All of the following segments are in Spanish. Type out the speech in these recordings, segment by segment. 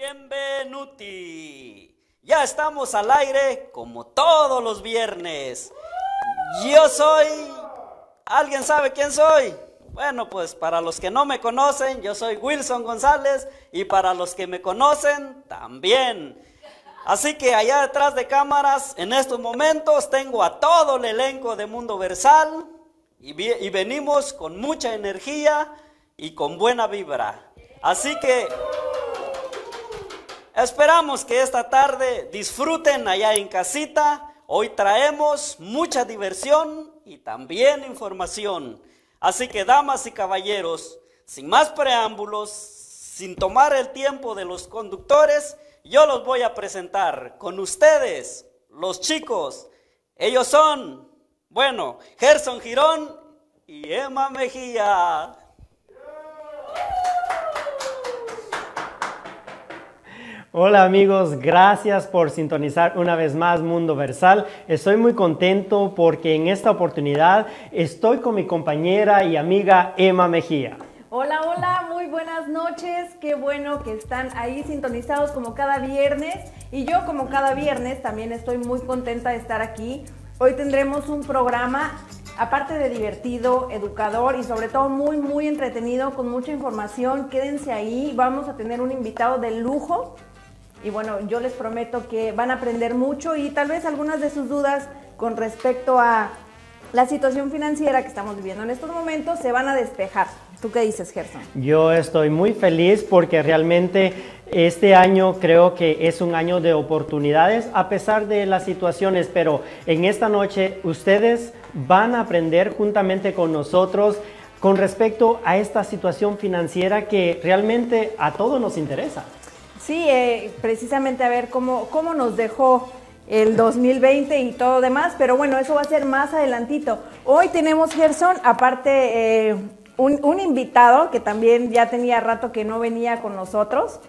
Bienvenuti. Ya estamos al aire como todos los viernes. Yo soy... ¿Alguien sabe quién soy? Bueno, pues para los que no me conocen, yo soy Wilson González y para los que me conocen, también. Así que allá detrás de cámaras, en estos momentos, tengo a todo el elenco de Mundo Versal y, venimos con mucha energía y con buena vibra. Así que esperamos que esta tarde disfruten allá en casita. Hoy traemos mucha diversión y también información. Así que, damas y caballeros, sin más preámbulos, sin tomar el tiempo de los conductores, yo los voy a presentar con ustedes, los chicos. Ellos son, bueno, Gerson Girón y Emma Mejía. Hola amigos, gracias por sintonizar una vez más Mundo Versal. Estoy muy contento porque en esta oportunidad estoy con mi compañera y amiga Emma Mejía. Hola, hola, muy buenas noches. Qué bueno que están ahí sintonizados como cada viernes. Y yo como cada viernes también estoy muy contenta de estar aquí. Hoy tendremos un programa, aparte de divertido, educador y sobre todo muy, muy entretenido, con mucha información. Quédense ahí, vamos a tener un invitado de lujo y bueno, yo les prometo que van a aprender mucho y tal vez algunas de sus dudas con respecto a la situación financiera que estamos viviendo en estos momentos se van a despejar. ¿Tú qué dices, Gerson? Yo estoy muy feliz porque realmente este año creo que es un año de oportunidades a pesar de las situaciones, pero en esta noche ustedes van a aprender juntamente con nosotros con respecto a esta situación financiera que realmente a todos nos interesa. Sí, eh, precisamente a ver cómo, cómo nos dejó el 2020 y todo demás, pero bueno, eso va a ser más adelantito. Hoy tenemos, Gerson, aparte eh, un, invitado que también ya tenía rato que no venía con nosotros,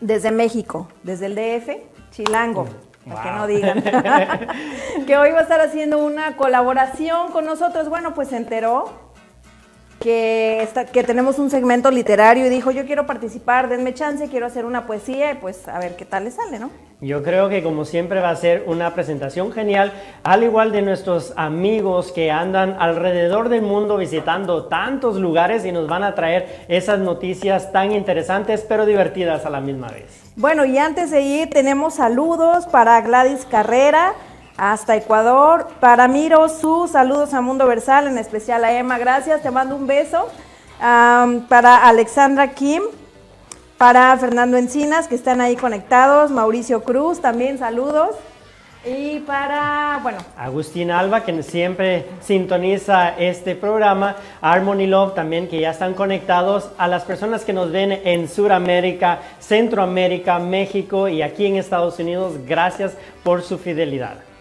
desde México, desde el DF, Chilango. Para que no digan. que hoy va a estar haciendo una colaboración con nosotros. Bueno, pues se enteró que, que tenemos un segmento literario y dijo, yo quiero participar, denme chance, quiero hacer una poesía y pues a ver qué tal le sale, ¿no? Yo creo que como siempre va a ser una presentación genial, al igual de nuestros amigos que andan alrededor del mundo visitando tantos lugares y nos van a traer esas noticias tan interesantes pero divertidas a la misma vez. Bueno, y antes de ir tenemos saludos para Gladys Carrera, hasta Ecuador. Para Miro, sus saludos a Mundo Versal, en especial a Emma, gracias, te mando un beso. para Alexandra Kim, para Fernando Encinas, que están ahí conectados, Mauricio Cruz, también saludos. Y para, bueno. Agustín Alba, que siempre sintoniza este programa. Harmony Love también, que ya están conectados. A las personas que nos ven en Sudamérica, Centroamérica, México y aquí en Estados Unidos, gracias por su fidelidad.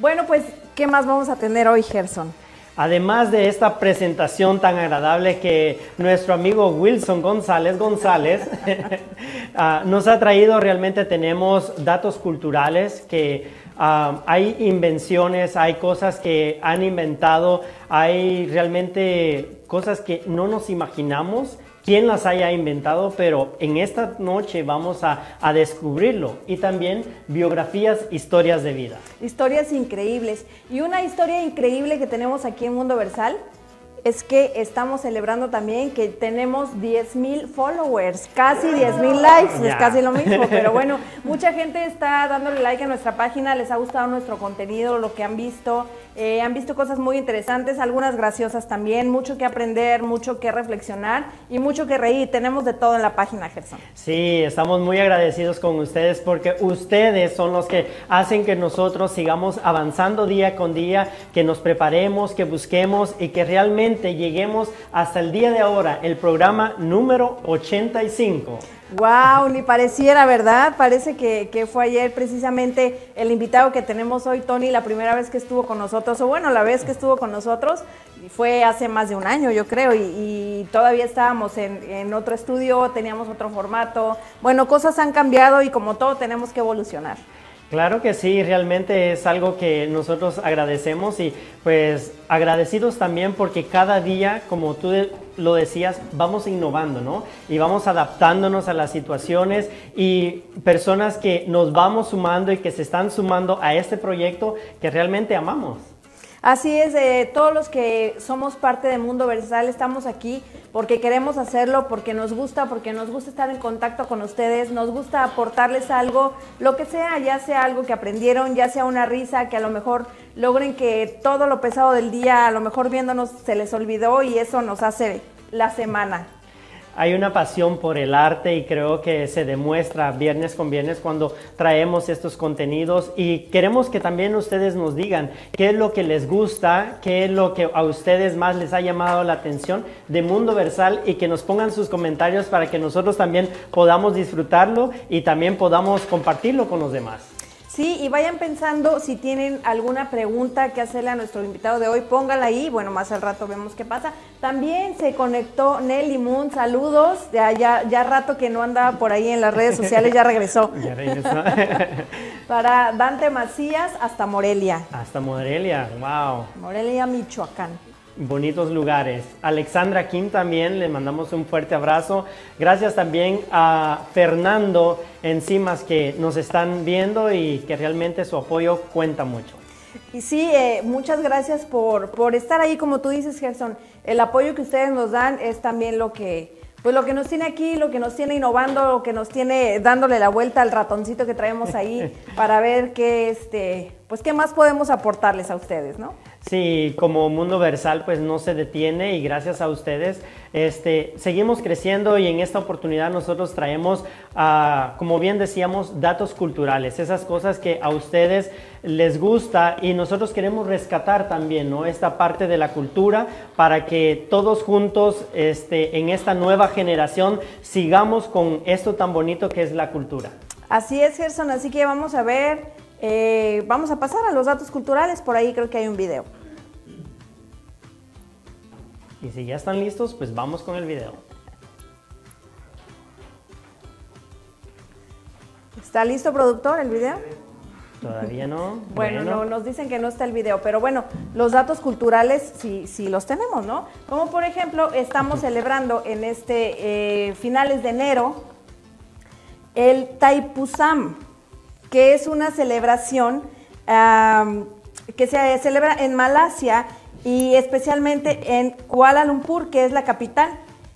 Bueno, pues, ¿qué más vamos a tener hoy, Gerson? Además de esta presentación tan agradable que nuestro amigo Wilson González González ah, nos ha traído, realmente tenemos datos culturales que ah, hay invenciones, hay cosas que han inventado, hay realmente cosas que no nos imaginamos quién las haya inventado, pero en esta noche vamos a, descubrirlo y también biografías, historias de vida. Historias increíbles. Y una historia increíble que tenemos aquí en Mundo Versal es que estamos celebrando también que tenemos 10 mil followers, casi 10 mil likes, es casi lo mismo, pero bueno, mucha gente está dándole like a nuestra página, les ha gustado nuestro contenido, lo que han visto, eh, han visto cosas muy interesantes, algunas graciosas también, mucho que aprender, mucho que reflexionar y mucho que reír. Tenemos de todo en la página, Gerson. Sí, estamos muy agradecidos con ustedes porque ustedes son los que hacen que nosotros sigamos avanzando día con día, que nos preparemos, que busquemos y que realmente lleguemos hasta el día de ahora, el programa número 85. Wow, ni pareciera, ¿verdad? Parece que, fue ayer precisamente el invitado que tenemos hoy, Tony, la primera vez que estuvo con nosotros, o bueno, la vez que estuvo con nosotros, fue hace más de un año, yo creo, y, todavía estábamos en, en, otro estudio, teníamos otro formato. Bueno, cosas han cambiado y como todo tenemos que evolucionar. Claro que sí, realmente es algo que nosotros agradecemos y pues agradecidos también porque cada día, como tú lo decías, vamos innovando, ¿no? Y vamos adaptándonos a las situaciones y personas que nos vamos sumando y que se están sumando a este proyecto que realmente amamos. Así es, eh, todos los que somos parte de Mundo Versal estamos aquí porque queremos hacerlo, porque nos gusta, porque nos gusta estar en contacto con ustedes, nos gusta aportarles algo, lo que sea, ya sea algo que aprendieron, ya sea una risa, que a lo mejor logren que todo lo pesado del día, a lo mejor viéndonos se les olvidó y eso nos hace la semana hay una pasión por el arte y creo que se demuestra viernes con viernes cuando traemos estos contenidos y queremos que también ustedes nos digan qué es lo que les gusta, qué es lo que a ustedes más les ha llamado la atención de Mundo Versal y que nos pongan sus comentarios para que nosotros también podamos disfrutarlo y también podamos compartirlo con los demás. Sí, y vayan pensando si tienen alguna pregunta que hacerle a nuestro invitado de hoy, póngala ahí. Bueno, más al rato vemos qué pasa. También se conectó Nelly Moon, saludos. Ya, ya, ya rato que no andaba por ahí en las redes sociales, ya regresó. ya regresó. Para Dante Macías hasta Morelia. Hasta Morelia, wow. Morelia, Michoacán bonitos lugares. Alexandra Kim también, le mandamos un fuerte abrazo. Gracias también a Fernando Encimas que nos están viendo y que realmente su apoyo cuenta mucho. Y sí, eh, muchas gracias por, por estar ahí, como tú dices, Gerson. El apoyo que ustedes nos dan es también lo que, pues lo que nos tiene aquí, lo que nos tiene innovando, lo que nos tiene dándole la vuelta al ratoncito que traemos ahí para ver qué, este, pues qué más podemos aportarles a ustedes, ¿no? Sí, como Mundo Versal pues no se detiene y gracias a ustedes este, seguimos creciendo y en esta oportunidad nosotros traemos, uh, como bien decíamos, datos culturales, esas cosas que a ustedes les gusta y nosotros queremos rescatar también ¿no? esta parte de la cultura para que todos juntos este, en esta nueva generación sigamos con esto tan bonito que es la cultura. Así es, Gerson, así que vamos a ver, eh, vamos a pasar a los datos culturales, por ahí creo que hay un video. Y si ya están listos, pues vamos con el video. ¿Está listo, productor, el video? Todavía no. Bueno, No, nos dicen que no está el video, pero bueno, los datos culturales sí, sí los tenemos, ¿no? Como por ejemplo, estamos celebrando en este eh, finales de enero el Taipusam, que es una celebración que se celebra en Malasia y especialmente en Kuala Lumpur, que es la capital,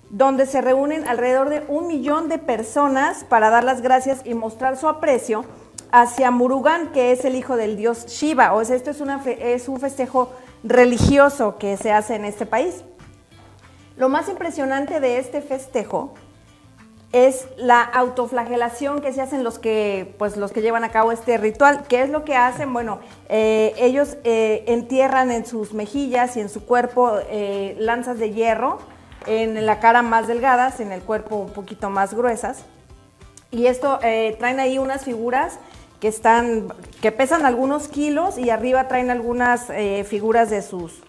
donde se reúnen alrededor de un millón de personas para dar las gracias y mostrar su aprecio hacia Murugan, que es el hijo del dios Shiva. O sea, esto es, una es un festejo religioso que se hace en este país. Lo más impresionante de este festejo es la autoflagelación que se hacen los que, pues, los que llevan a cabo este ritual. ¿Qué es lo que hacen? Bueno, eh, ellos eh, entierran en sus mejillas y en su cuerpo eh, lanzas de hierro, en la cara más delgadas, en el cuerpo un poquito más gruesas. Y esto traen ahí unas figuras que están, que pesan algunos kilos y arriba traen algunas figuras de sus,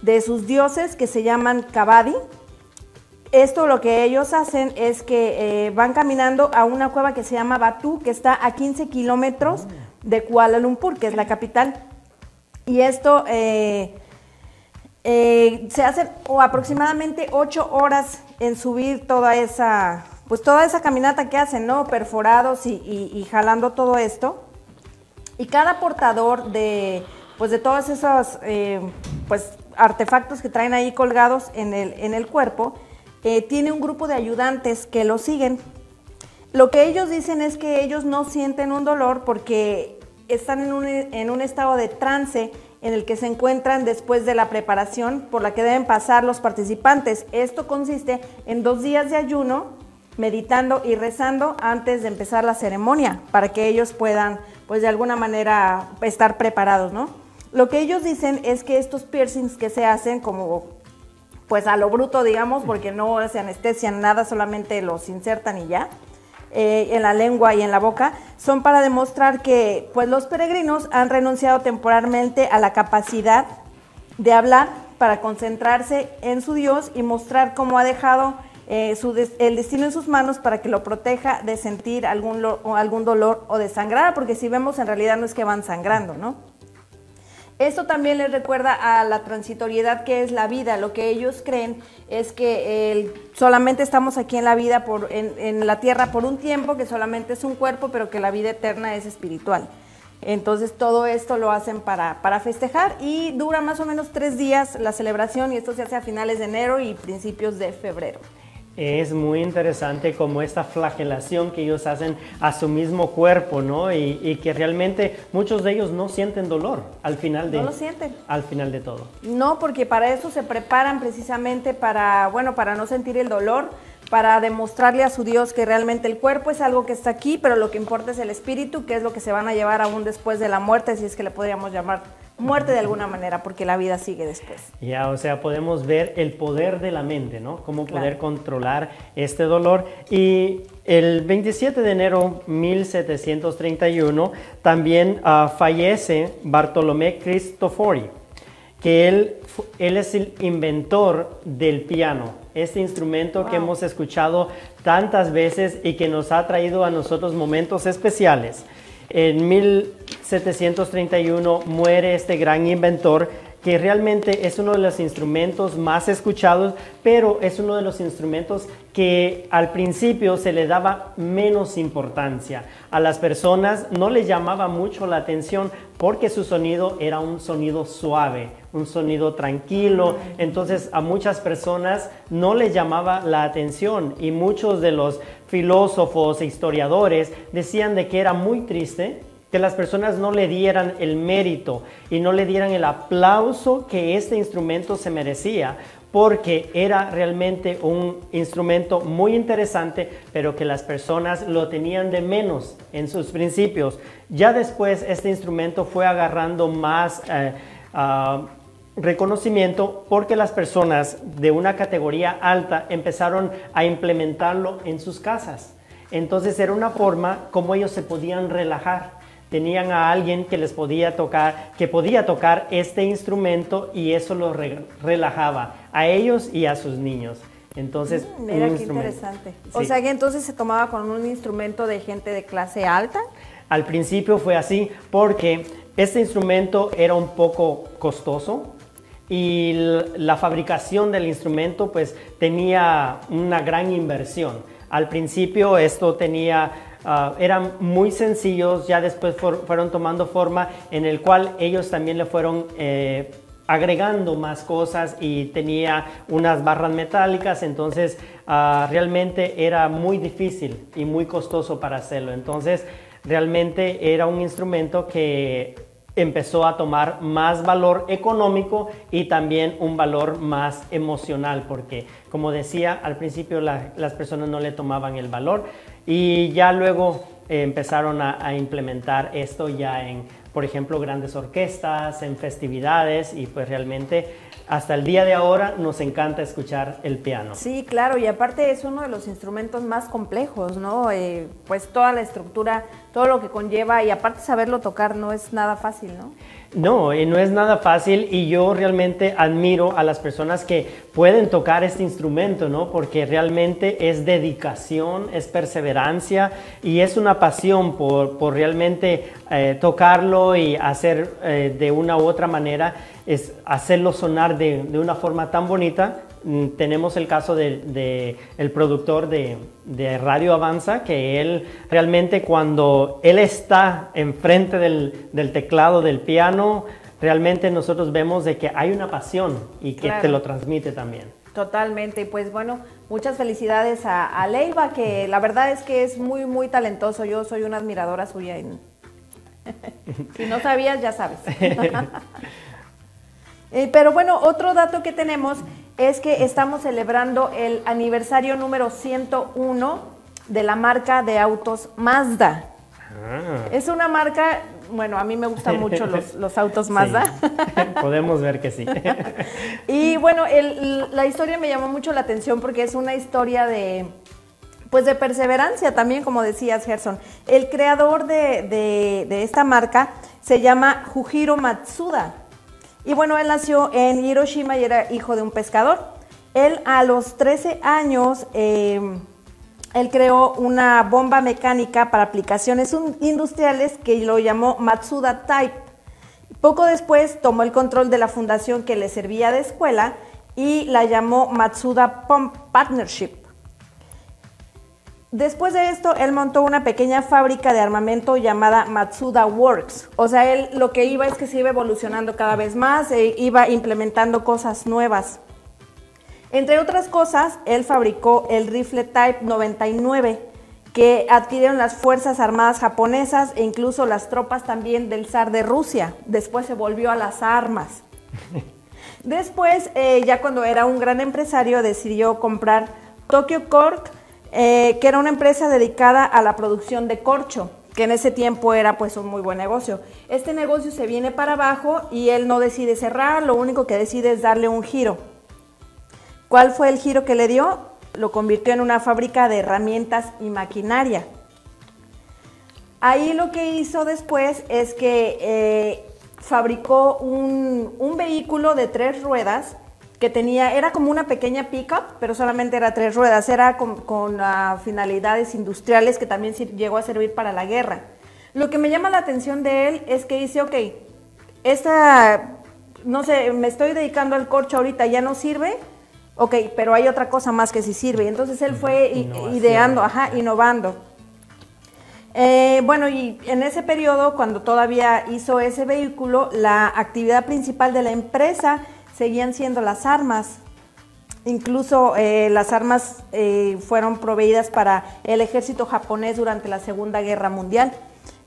de sus dioses que se llaman Kabadi esto lo que ellos hacen es que eh, van caminando a una cueva que se llama Batu, que está a 15 kilómetros de Kuala Lumpur, que es la capital. Y esto eh, eh, se hace o aproximadamente 8 horas en subir toda esa, pues toda esa caminata que hacen, ¿no? Perforados y, jalando todo esto. Y cada portador de, pues de todos esos pues, artefactos que traen ahí colgados en el, en el cuerpo, eh, tiene un grupo de ayudantes que lo siguen. Lo que ellos dicen es que ellos no sienten un dolor porque están en un, en un estado de trance en el que se encuentran después de la preparación por la que deben pasar los participantes. Esto consiste en dos días de ayuno, meditando y rezando antes de empezar la ceremonia, para que ellos puedan, pues de alguna manera, estar preparados, ¿no? Lo que ellos dicen es que estos piercings que se hacen, como pues a lo bruto, digamos, porque no se anestesian nada, solamente los insertan y ya. Eh, en la lengua y en la boca, son para demostrar que pues, los peregrinos han renunciado temporalmente a la capacidad de hablar para concentrarse en su Dios y mostrar cómo ha dejado eh, su el destino en sus manos para que lo proteja de sentir algún, algún dolor o de sangrar, porque si vemos en realidad no es que van sangrando, ¿no? Esto también les recuerda a la transitoriedad que es la vida. Lo que ellos creen es que solamente estamos aquí en la vida, por, en, la tierra por un tiempo, que solamente es un cuerpo, pero que la vida eterna es espiritual. Entonces todo esto lo hacen para, para, festejar y dura más o menos tres días la celebración y esto se hace a finales de enero y principios de febrero. Es muy interesante como esta flagelación que ellos hacen a su mismo cuerpo, ¿no? Y, que realmente muchos de ellos no sienten dolor al final de no lo sienten. al final de todo. No, porque para eso se preparan precisamente para, bueno, para no sentir el dolor para demostrarle a su Dios que realmente el cuerpo es algo que está aquí, pero lo que importa es el espíritu, que es lo que se van a llevar aún después de la muerte, si es que le podríamos llamar muerte de alguna manera, porque la vida sigue después. Ya, o sea, podemos ver el poder de la mente, ¿no? Cómo poder controlar este dolor. Y el 27 de enero 1731 también ah, fallece Bartolomé Cristofori, que él, él es el inventor del piano este instrumento que hemos escuchado tantas veces y que nos ha traído a nosotros momentos especiales. En 1731 muere este gran inventor que realmente es uno de los instrumentos más escuchados, pero es uno de los instrumentos que al principio se le daba menos importancia. A las personas no les llamaba mucho la atención porque su sonido era un sonido suave, un sonido tranquilo. Entonces a muchas personas no les llamaba la atención y muchos de los filósofos e historiadores decían de que era muy triste que las personas no le dieran el mérito y no le dieran el aplauso que este instrumento se merecía, porque era realmente un instrumento muy interesante, pero que las personas lo tenían de menos en sus principios. Ya después este instrumento fue agarrando más eh, ah, reconocimiento porque las personas de una categoría alta empezaron a implementarlo en sus casas. Entonces era una forma como ellos se podían relajar tenían a alguien que les podía tocar, que podía tocar este instrumento y eso los relajaba a ellos y a sus niños. Entonces, mm, mira qué interesante. O sea que entonces se tomaba con un instrumento de gente de clase alta. Al principio fue así porque este instrumento era un poco costoso y la fabricación del instrumento pues tenía una gran inversión. Al principio esto tenía Ah, eran muy sencillos, ya después fueron tomando forma en el cual ellos también le fueron eh, agregando más cosas y tenía unas barras metálicas, entonces ah, realmente era muy difícil y muy costoso para hacerlo. Entonces realmente era un instrumento que empezó a tomar más valor económico y también un valor más emocional, porque como decía al principio las personas no le tomaban el valor y ya luego eh, empezaron a, implementar esto ya en, por ejemplo, grandes orquestas, en festividades y pues realmente hasta el día de ahora nos encanta escuchar el piano. Sí, claro, y aparte es uno de los instrumentos más complejos, ¿no? Eh, pues toda la estructura, todo lo que conlleva y aparte saberlo tocar no es nada fácil, ¿no? No, y no es nada fácil y yo realmente admiro a las personas que pueden tocar este instrumento, ¿no? Porque realmente es dedicación, es perseverancia y es una pasión por, realmente eh, tocarlo y hacer eh, de una u otra manera, es hacerlo sonar de, de una forma tan bonita tenemos el caso del de, el productor de, Radio Avanza, que él realmente cuando él está enfrente del, del, teclado del piano, realmente nosotros vemos de que hay una pasión y que te lo transmite también. Totalmente, pues bueno, muchas felicidades a, a, Leiva, que la verdad es que es muy, muy talentoso. Yo soy una admiradora suya. si no sabías, ya sabes. Eh, pero bueno, otro dato que tenemos es que estamos celebrando el aniversario número 101 de la marca de autos Mazda. Ah. Es una marca, bueno, a mí me gustan mucho los, autos Mazda. Podemos ver que sí. y bueno, la historia me llamó mucho la atención porque es una historia de, pues de perseverancia también, como decías, Gerson. El creador de, de esta marca se llama Jujiro Matsuda. Y bueno, él nació en Hiroshima y era hijo de un pescador. Él a los 13 años, em, él creó una bomba mecánica para aplicaciones industriales que lo llamó Matsuda Type. Poco después tomó el control de la fundación que le servía de escuela y la llamó Matsuda Pump Partnership. Después de esto, él montó una pequeña fábrica de armamento llamada Matsuda Works. O sea, él lo que iba es que se iba evolucionando cada vez más e iba implementando cosas nuevas. Entre otras cosas, él fabricó el rifle Type 99 que adquirieron las Fuerzas Armadas japonesas e incluso las tropas también del zar de Rusia. Después se volvió a las armas. Después, eh, ya cuando era un gran empresario, decidió comprar Tokyo Cork eh, que era una empresa dedicada a la producción de corcho, que en ese tiempo era pues un muy buen negocio. Este negocio se viene para abajo y él no decide cerrar, lo único que decide es darle un giro. ¿Cuál fue el giro que le dio? Lo convirtió en una fábrica de herramientas y maquinaria. Ahí lo que hizo después es que eh, fabricó un, un vehículo de tres ruedas que tenía, era como una pequeña pickup, pero solamente era tres ruedas, era con, ah, finalidades industriales que también llegó a servir para la guerra. Lo que me llama la atención de él es que dice, ok, esta, no sé, me estoy dedicando al corcho ahorita, ya no sirve, ok, pero hay otra cosa más que sí sirve. Entonces él fue ideando, ajá, innovando. Eh, bueno, y en ese periodo, cuando todavía hizo ese vehículo, la actividad principal de la empresa seguían siendo las armas. Incluso eh, las armas eh, fueron proveídas para el ejército japonés durante la Segunda Guerra Mundial.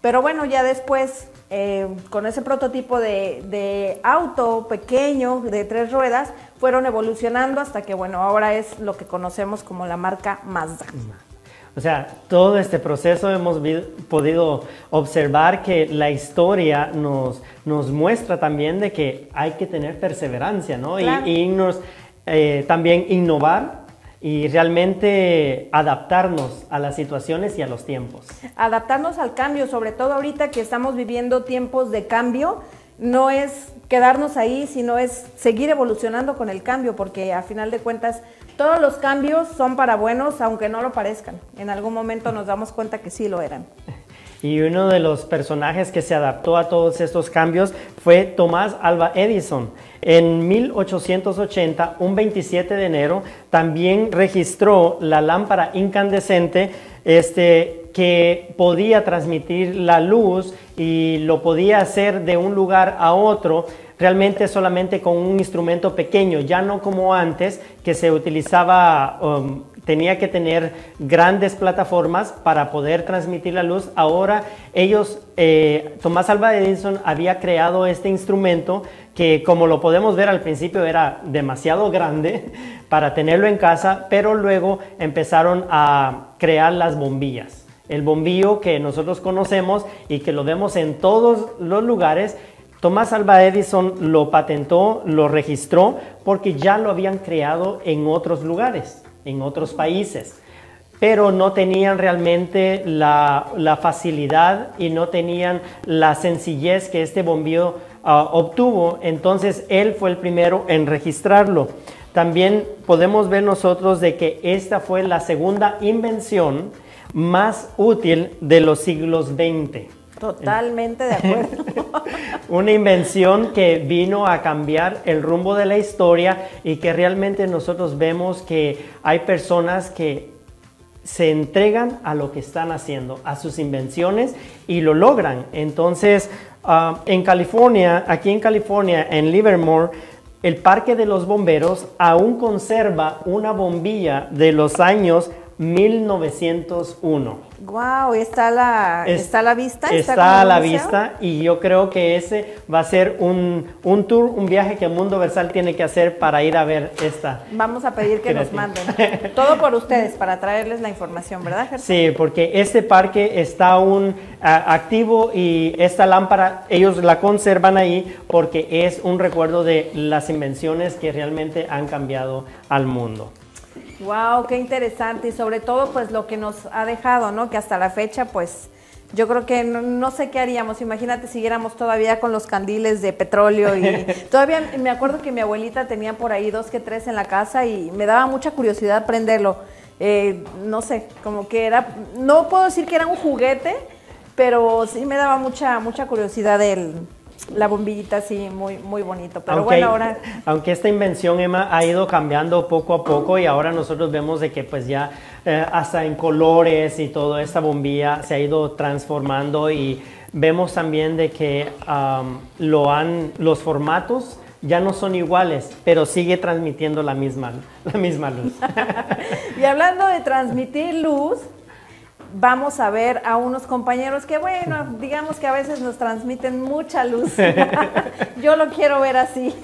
Pero bueno, ya después, eh, con ese prototipo de, de, auto pequeño, de tres ruedas, fueron evolucionando hasta que, bueno, ahora es lo que conocemos como la marca Mazda. O sea, todo este proceso hemos podido observar que la historia nos, nos muestra también de que hay que tener perseverancia, ¿no? Y, nos, eh, también innovar y realmente adaptarnos a las situaciones y a los tiempos. Adaptarnos al cambio, sobre todo ahorita que estamos viviendo tiempos de cambio, no es quedarnos ahí, sino es seguir evolucionando con el cambio, porque a final de cuentas todos los cambios son para buenos, aunque no lo parezcan. En algún momento nos damos cuenta que sí lo eran. Y uno de los personajes que se adaptó a todos estos cambios fue Tomás Alba Edison. En 1880, un 27 de enero, también registró la lámpara incandescente este, que podía transmitir la luz y lo podía hacer de un lugar a otro realmente solamente con un instrumento pequeño, ya no como antes que se utilizaba, um, tenía que tener grandes plataformas para poder transmitir la luz. Ahora ellos, eh, Tomás Alva Edison había creado este instrumento que como lo podemos ver al principio era demasiado grande para tenerlo en casa, pero luego empezaron a crear las bombillas. El bombillo que nosotros conocemos y que lo vemos en todos los lugares Tomás Alba Edison lo patentó, lo registró, porque ya lo habían creado en otros lugares, en otros países, pero no tenían realmente la, facilidad y no tenían la sencillez que este bombillo ah, obtuvo, entonces él fue el primero en registrarlo. También podemos ver nosotros de que esta fue la segunda invención más útil de los siglos XX. Totalmente de acuerdo. Una invención que vino a cambiar el rumbo de la historia y que realmente nosotros vemos que hay personas que se entregan a lo que están haciendo, a sus invenciones y lo logran. Entonces, ah, en California, aquí en California, en Livermore, el Parque de los Bomberos aún conserva una bombilla de los años 1901. Wow, está la, está a la vista. Está, a la vista y yo creo que ese va a ser un, tour, un viaje que Mundo Versal tiene que hacer para ir a ver esta. Vamos a pedir que nos manden. Todo por ustedes, para traerles la información, ¿verdad, Gerson? Sí, porque este parque está aún activo y esta lámpara, ellos la conservan ahí porque es un recuerdo de las invenciones que realmente han cambiado al mundo. Wow, qué interesante y sobre todo pues lo que nos ha dejado, ¿no? Que hasta la fecha pues yo creo que no, no sé qué haríamos. Imagínate siguiéramos todavía con los candiles de petróleo y todavía me acuerdo que mi abuelita tenía por ahí dos que tres en la casa y me daba mucha curiosidad prenderlo. Eh, no sé, como que era, no puedo decir que era un juguete, pero sí me daba mucha mucha curiosidad el, la bombillita así muy muy bonito. Pero aunque, bueno, ahora aunque esta invención, Emma, ha ido cambiando poco a poco y ahora nosotros vemos de que pues ya eh, hasta en colores y toda esta bombilla se ha ido transformando y vemos también de que lo han, los formatos ya no son iguales, pero sigue transmitiendo la misma, la misma luz. Y hablando de transmitir luz, vamos a ver a unos compañeros que, bueno, digamos que a veces nos transmiten mucha luz. Yo lo quiero ver así.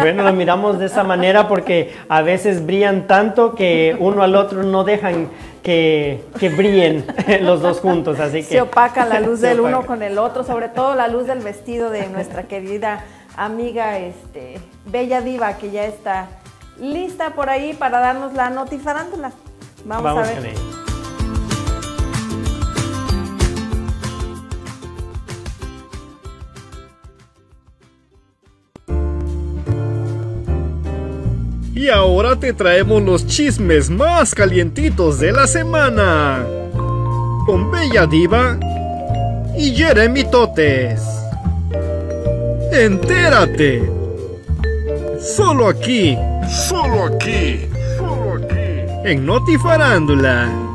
Bueno, lo miramos de esa manera porque a veces brillan tanto que uno al otro no dejan que, que brillen los dos juntos, así que... Se opaca la luz del uno con el otro, sobre todo la luz del vestido de nuestra querida amiga este, Bella Diva, que ya está lista por ahí para darnos la notifarándula. Vamos, Vamos a ver. Y ahora te traemos los chismes más calientitos de la semana. Con Bella Diva y Jeremy Totes. Entérate. Solo aquí. Solo aquí. Solo aquí. En Notifarándula.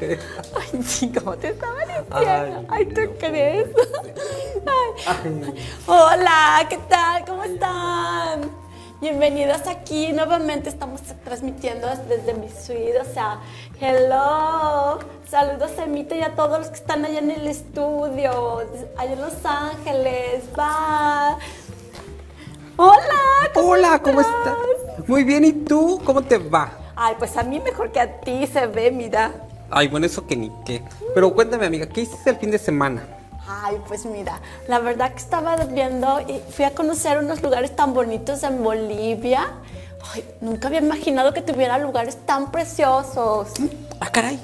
Ay, sí, ¿cómo te estaba diciendo? Ay, Ay, ¿tú crees? Ay. Hola, ¿qué tal? ¿Cómo están? Bienvenidos aquí. Nuevamente estamos transmitiendo desde mi suite. O sea, hello. Saludos a Emita y a todos los que están allá en el estudio, allá en Los Ángeles. Bye. Hola, ¿cómo Hola, ¿cómo estás? Muy bien, ¿y tú? ¿Cómo te va? Ay, pues a mí mejor que a ti se ve, mira. Ay, bueno, eso que ni qué. Pero cuéntame, amiga, ¿qué hiciste el fin de semana? Ay, pues mira, la verdad que estaba viendo y fui a conocer unos lugares tan bonitos en Bolivia. Ay, nunca había imaginado que tuviera lugares tan preciosos. Ah, caray.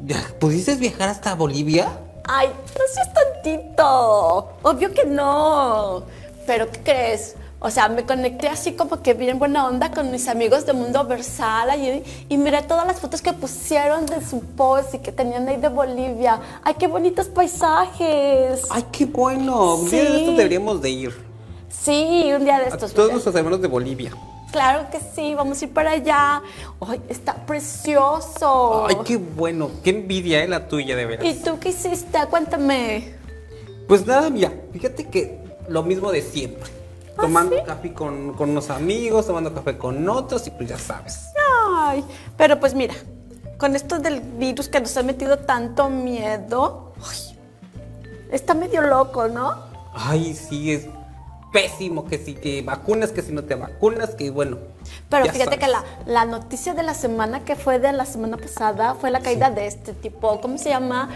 ¿Ya ¿Pudiste viajar hasta Bolivia? Ay, no seas tantito. Obvio que no. Pero ¿qué crees? O sea, me conecté así como que bien buena onda con mis amigos de Mundo Versal y, y miré todas las fotos que pusieron de su post y que tenían ahí de Bolivia. Ay, qué bonitos paisajes. Ay, qué bueno. Un día de estos deberíamos de ir. Sí, un día de A estos. todos mira. nuestros hermanos de Bolivia. Claro que sí, vamos a ir para allá. Ay, está precioso. Ay, qué bueno. Qué envidia, eh, la tuya, de veras. ¿Y tú qué hiciste? Cuéntame. Pues nada, mira, fíjate que lo mismo de siempre. ¿Ah, Tomando sí? café con, con unos amigos, tomando café con otros y pues ya sabes. Ay, pero pues mira, con esto del virus que nos ha metido tanto miedo, ay, está medio loco, ¿no? Ay, sí, es pésimo que si que vacunas, que si no te vacunas, que bueno. Pero fíjate sabes. que la, la noticia de la semana que fue de la semana pasada fue la caída de este tipo, ¿cómo se llama?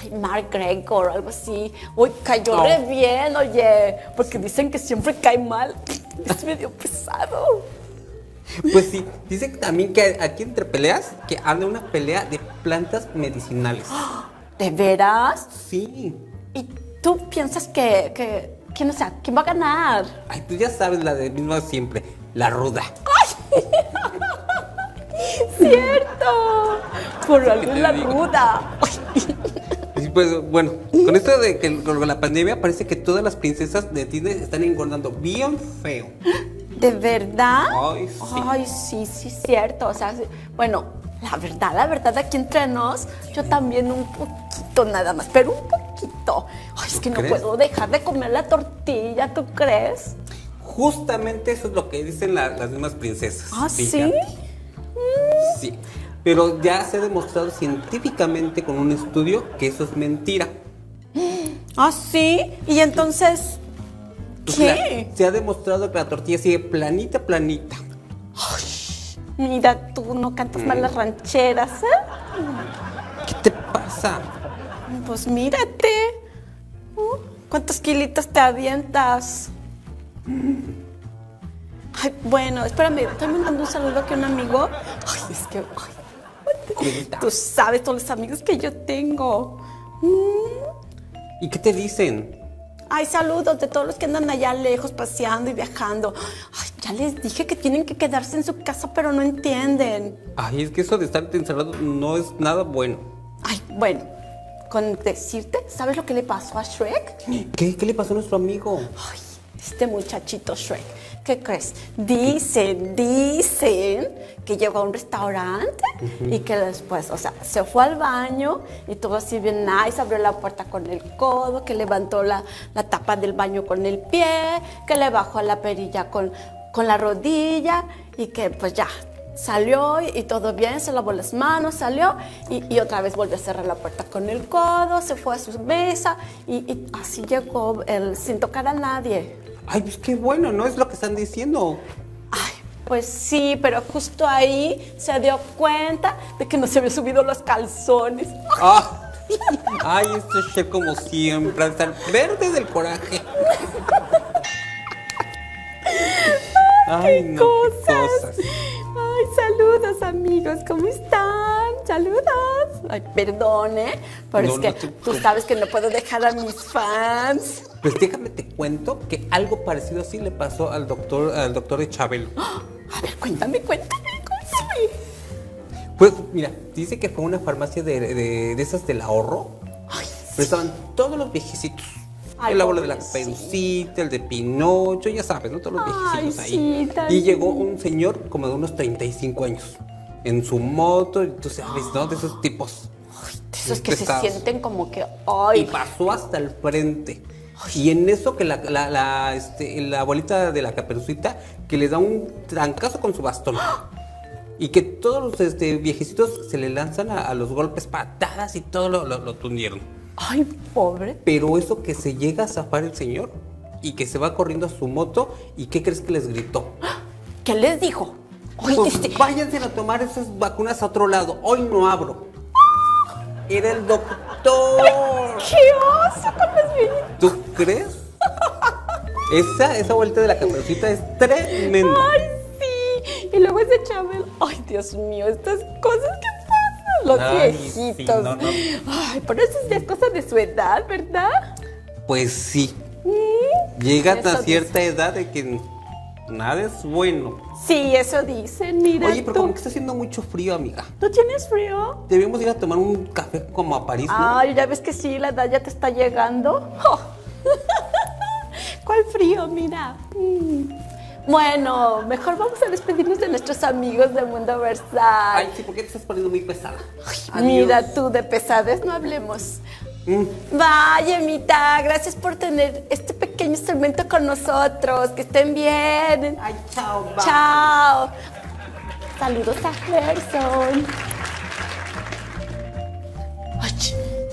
Ay, Mark Gregor, algo así. Uy, cayó No. re bien, oye, porque dicen que siempre cae mal. Es medio pesado. Pues sí, dice también que aquí entre peleas, que anda una pelea de plantas medicinales. ¿De veras? Sí. ¿Y tú piensas que, que quién, o sea, quién va a ganar? Ay, pues ya sabes la de misma siempre, la ruda. ¡Cierto! Por algo te la ruda. Y pues bueno, con esto de que con la pandemia parece que todas las princesas de Disney están engordando bien feo. ¿De verdad? Ay, sí. Ay, sí, sí, cierto. O sea, bueno, la verdad, la verdad, aquí entre nos, yo también un poquito nada más, pero un poquito. Ay, es que no crees? puedo dejar de comer la tortilla, ¿tú crees? Justamente eso es lo que dicen la- las mismas princesas. ¿Ah, sí? Sí. Pero ya se ha demostrado científicamente con un estudio que eso es mentira. Ah, sí. Y entonces, ¿qué? la- se ha demostrado que la tortilla sigue planita, planita. Mira, tú no cantas mal Mm. las rancheras, ¿eh? ¿Qué te pasa? Pues mírate. Uh, ¿Cuántos kilitos te avientas? Ay, bueno, espérame, estoy mandando un saludo aquí a un amigo. Ay, es que, ay, tú sabes todos los amigos que yo tengo. Mm. ¿Y qué te dicen? Ay, saludos de todos los que andan allá lejos paseando y viajando. Ay, ya les dije que tienen que quedarse en su casa, pero no entienden. Ay, es que eso de estar encerrado no es nada bueno. Ay, bueno, con decirte, ¿sabes lo que le pasó a Shrek? ¿Qué? ¿Qué le pasó a nuestro amigo? Ay, este muchachito Shrek. ¿Qué crees? Dicen, dicen que llegó a un restaurante y que después, o sea, se fue al baño y todo así bien nice, abrió la puerta con el codo, que levantó la, la tapa del baño con el pie, que le bajó la perilla con, con la rodilla y que pues ya salió y, y todo bien, se lavó las manos, salió y, y otra vez volvió a cerrar la puerta con el codo, se fue a su mesa y, y así llegó él sin tocar a nadie. Ay, pues qué bueno, ¿no? Es lo que están diciendo. Ay, pues sí, pero justo ahí se dio cuenta de que no se había subido los calzones. Ah. Ay, este chef como siempre, hasta el verde del coraje. Ay, no, qué cosas. Ay, saludos amigos, ¿cómo están? Saludos. Ay, perdone, pero No, es que no te tú sabes que no puedo dejar a mis fans. Pues déjame te cuento que algo parecido así le pasó al doctor, al doctor de Chabelo. A ver, cuéntame, cuéntame, cuéntame. Pues mira, dice que fue una farmacia de, de- de esas del ahorro. Ay, Pero estaban todos los viejecitos. Ay, el abuelo de la caperucita, el de Pinocho, ya sabes, ¿no? Todos los Ay, viejecitos sí, ahí. y llegó un señor como de unos 35 años. En su moto, y tú sabes, ¿no? De esos tipos. de esos que se sienten como que, Y ay, pasó hasta el frente. Y en eso que la, la, la, este, la abuelita de la caperucita que le da un trancazo con su bastón. Y que todos los este, viejecitos se le lanzan a, a los golpes, patadas y todo lo, lo, lo tundieron. Ay, pobre. Pero eso que se llega a zafar el señor y que se va corriendo a su moto y ¿qué crees que les gritó? ¿Qué les dijo? Ay, Pues, este, váyanse a tomar esas vacunas a otro lado, hoy no abro. Era el doctor. ¡Qué oso con los viejitos! ¿Tú crees? Esa, esa vuelta de la caperucita es tremenda. ¡Ay, sí! Y luego ese Chabel. ¡Ay, Dios mío! Estas cosas que. Los Ay, viejitos. sí, no, no. Ay, pero eso ya es cosa de su edad, ¿verdad? Pues sí. Llegan Eso a cierta edad de que nada es bueno. Sí, eso dicen, mira Oye, pero tú. como que está haciendo mucho frío, amiga. ¿Tú tienes frío? Debemos ir a tomar un café como a París, ¿no? Ay, ya ves que sí, la edad ya te está llegando. Oh. ¿Cuál frío? Mira. Mm. Bueno, mejor vamos a despedirnos de nuestros amigos de Mundo Versal. Ay, sí, ¿por qué te estás poniendo muy pesada? Mira tú, de pesadez no hablemos. Mm. Vaya, Mita, gracias por tener este pequeño segmento con nosotros. Que estén bien. Ay, chao, bye. Chao. Saludos a Gerson. Ay,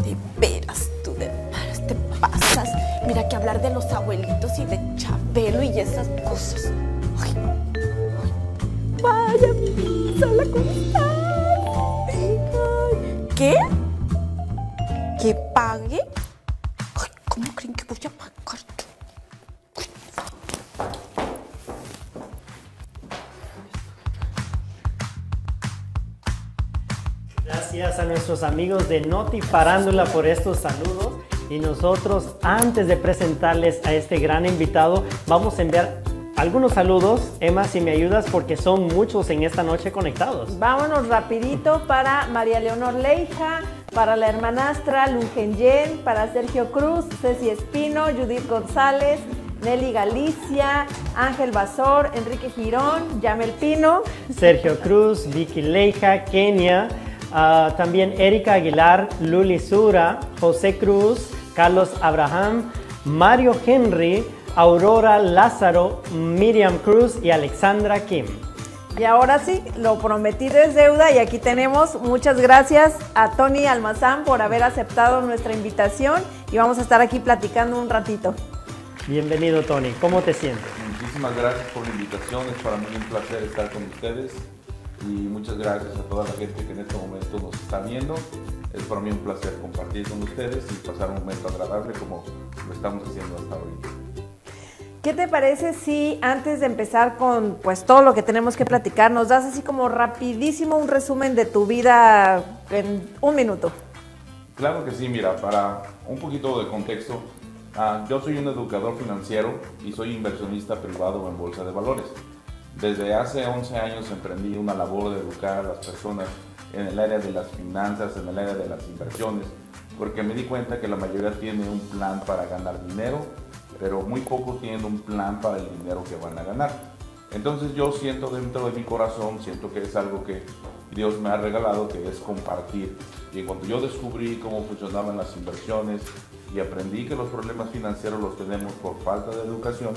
de veras, tú de veras te pasas. Mira que hablar de los abuelitos y de Chabelo y esas cosas. Ay, ay. Vaya, sola, ¿cómo estás? ¿Qué? ¿Que pague? Ay, ¿cómo creen que voy a pagar? Gracias a nuestros amigos de Noti Farándula por estos saludos. Y nosotros, antes de presentarles a este gran invitado, vamos a enviar algunos saludos. Emma, si me ayudas, porque son muchos en esta noche conectados. Vámonos rapidito para María Leonor Leija, para la hermanastra Lungenyen, para Sergio Cruz, Ceci Espino, Judith González, Nelly Galicia, Ángel Basor, Enrique Girón, Yamel Pino, Sergio Cruz, Vicky Leija, Kenia, ah, también Erika Aguilar, Luli Sura, José Cruz, Carlos Abraham, Mario Henry, Aurora Lázaro, Miriam Cruz y Alexandra Kim. Y ahora sí, lo prometido es deuda y aquí tenemos. Muchas gracias a Tony Almazán por haber aceptado nuestra invitación y vamos a estar aquí platicando un ratito. Bienvenido Tony, ¿cómo te sientes? Muchísimas gracias por la invitación, es para mí un placer estar con ustedes y muchas gracias a toda la gente que en este momento nos está viendo. Es para mí un placer compartir con ustedes y pasar un momento agradable como lo estamos haciendo hasta ahorita. ¿Qué te parece si antes de empezar con pues todo lo que tenemos que platicar, nos das así como rapidísimo un resumen de tu vida en un minuto? Claro que sí, mira, para un poquito de contexto, ah, yo soy un educador financiero y soy inversionista privado en bolsa de valores. Desde hace 11 años emprendí una labor de educar a las personas en el área de las finanzas, en el área de las inversiones, porque me di cuenta que la mayoría tiene un plan para ganar dinero, pero muy pocos tienen un plan para el dinero que van a ganar. Entonces yo siento dentro de mi corazón, siento que es algo que Dios me ha regalado, que es compartir. Y cuando yo descubrí cómo funcionaban las inversiones y aprendí que los problemas financieros los tenemos por falta de educación,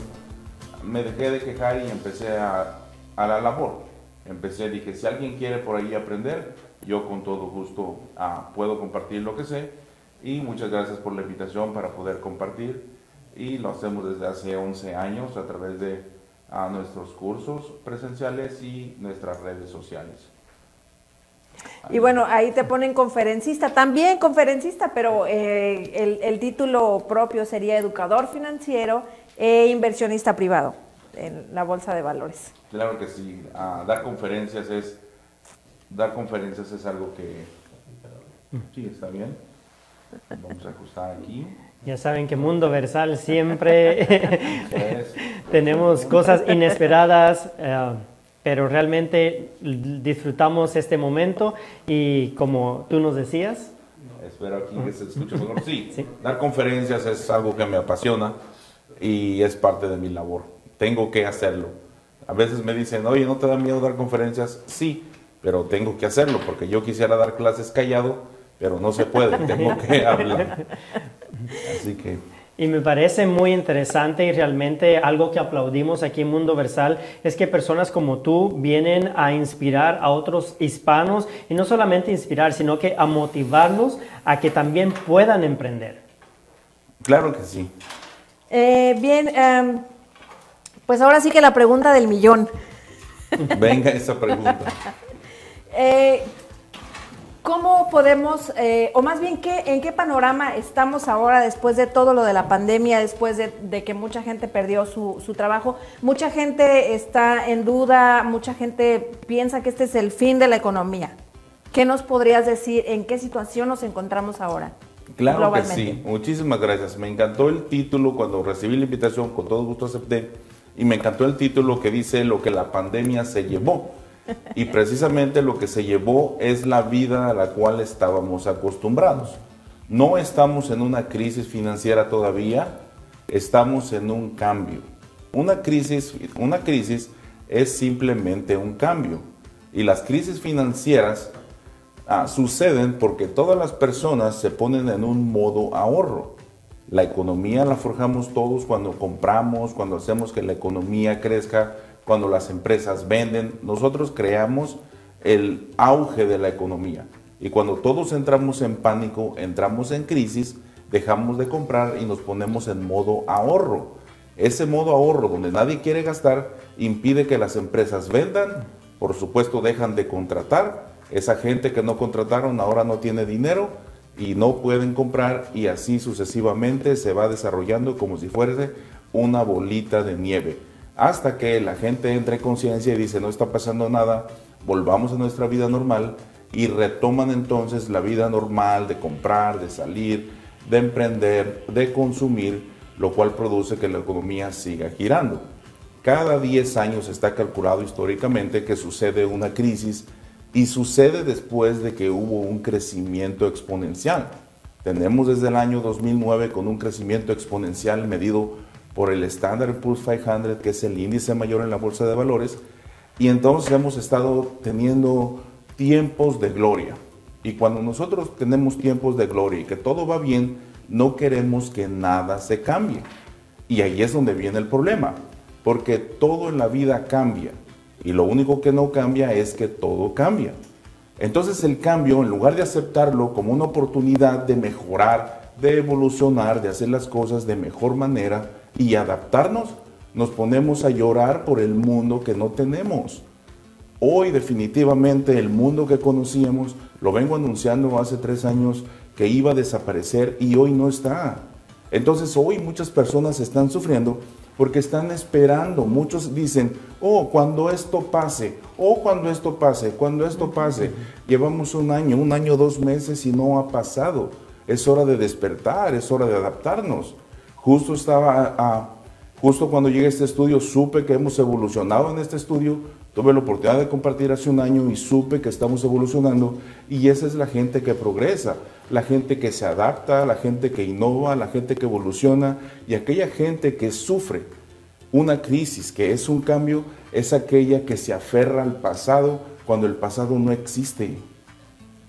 me dejé de quejar y empecé a, a la labor. Empecé, dije, si alguien quiere por ahí aprender, yo con todo gusto ah, puedo compartir lo que sé. Y muchas gracias por la invitación para poder compartir. Y lo hacemos desde hace 11 años a través de ah, nuestros cursos presenciales y nuestras redes sociales. Y bueno, ahí te ponen conferencista, también conferencista, pero eh, el, el título propio sería educador financiero e inversionista privado en la bolsa de valores. Claro que sí, ah, dar conferencias es dar conferencias es algo que sí está bien. Vamos a ajustar aquí. Ya saben que Mundo Versal siempre tenemos cosas inesperadas, eh, pero realmente disfrutamos este momento y como tú nos decías, Espero aquí que se escuche mejor. Sí, Sí. dar conferencias es algo que me apasiona y es parte de mi labor. Tengo que hacerlo. A veces me dicen, oye, ¿no te da miedo dar conferencias? Sí, pero tengo que hacerlo porque yo quisiera dar clases callado, pero no se puede, tengo que hablar. Así que... Y me parece muy interesante y realmente algo que aplaudimos aquí en Mundo Versal es que personas como tú vienen a inspirar a otros hispanos y no solamente inspirar, sino que a motivarlos a que también puedan emprender. Claro que sí. Eh, bien, em, pues ahora sí que la pregunta del millón. Venga esa pregunta. Eh, ¿Cómo podemos, eh, o más bien, ¿qué, ¿en qué panorama estamos ahora después de todo lo de la pandemia, después de, de que mucha gente perdió su, su trabajo? Mucha gente está en duda, mucha gente piensa que este es el fin de la economía. ¿Qué nos podrías decir? ¿En qué situación nos encontramos ahora? Claro que sí. Muchísimas gracias. Me encantó el título cuando recibí la invitación, con todo gusto acepté. Y me encantó el título que dice lo que la pandemia se llevó. Y precisamente lo que se llevó es la vida a la cual estábamos acostumbrados. No estamos en una crisis financiera todavía, estamos en un cambio. Una crisis, una crisis es simplemente un cambio. Y las crisis financieras Ah, suceden porque todas las personas se ponen en un modo ahorro. La economía la forjamos todos cuando compramos, cuando hacemos que la economía crezca, cuando las empresas venden. Nosotros creamos el auge de la economía. Y cuando todos entramos en pánico, entramos en crisis, dejamos de comprar y nos ponemos en modo ahorro. Ese modo ahorro donde nadie quiere gastar impide que las empresas vendan, por supuesto dejan de contratar, esa gente que no contrataron ahora no tiene dinero y no pueden comprar y así sucesivamente se va desarrollando como si fuese una bolita de nieve. Hasta que la gente entre en conciencia y dice no está pasando nada, volvamos a nuestra vida normal y retoman entonces la vida normal de comprar, de salir, de emprender, de consumir, lo cual produce que la economía siga girando. Cada 10 años está calculado históricamente que sucede una crisis y sucede después de que hubo un crecimiento exponencial. Tenemos desde el año 2009 con un crecimiento exponencial medido por el Standard Poor's 500, que es el índice mayor en la bolsa de valores, y entonces hemos estado teniendo tiempos de gloria. Y cuando nosotros tenemos tiempos de gloria y que todo va bien, no queremos que nada se cambie. Y ahí es donde viene el problema, porque todo en la vida cambia. Y lo único que no cambia es que todo cambia. Entonces el cambio, en lugar de aceptarlo como una oportunidad de mejorar, de evolucionar, de hacer las cosas de mejor manera y adaptarnos, nos ponemos a llorar por el mundo que no tenemos. Hoy definitivamente el mundo que conocíamos, lo vengo anunciando hace tres años, que iba a desaparecer y hoy no está. Entonces hoy muchas personas están sufriendo porque están esperando. Muchos dicen, oh, cuando esto pase, oh, cuando esto pase, cuando esto pase. Llevamos un año, un año, dos meses y no ha pasado. Es hora de despertar, es hora de adaptarnos. Justo estaba, ah, justo cuando llegué a este estudio, supe que hemos evolucionado en este estudio. Tuve la oportunidad de compartir hace un año y supe que estamos evolucionando. Y esa es la gente que progresa, la gente que se adapta, la gente que innova, la gente que evoluciona y aquella gente que sufre una crisis, que es un cambio, es aquella que se aferra al pasado cuando el pasado no existe.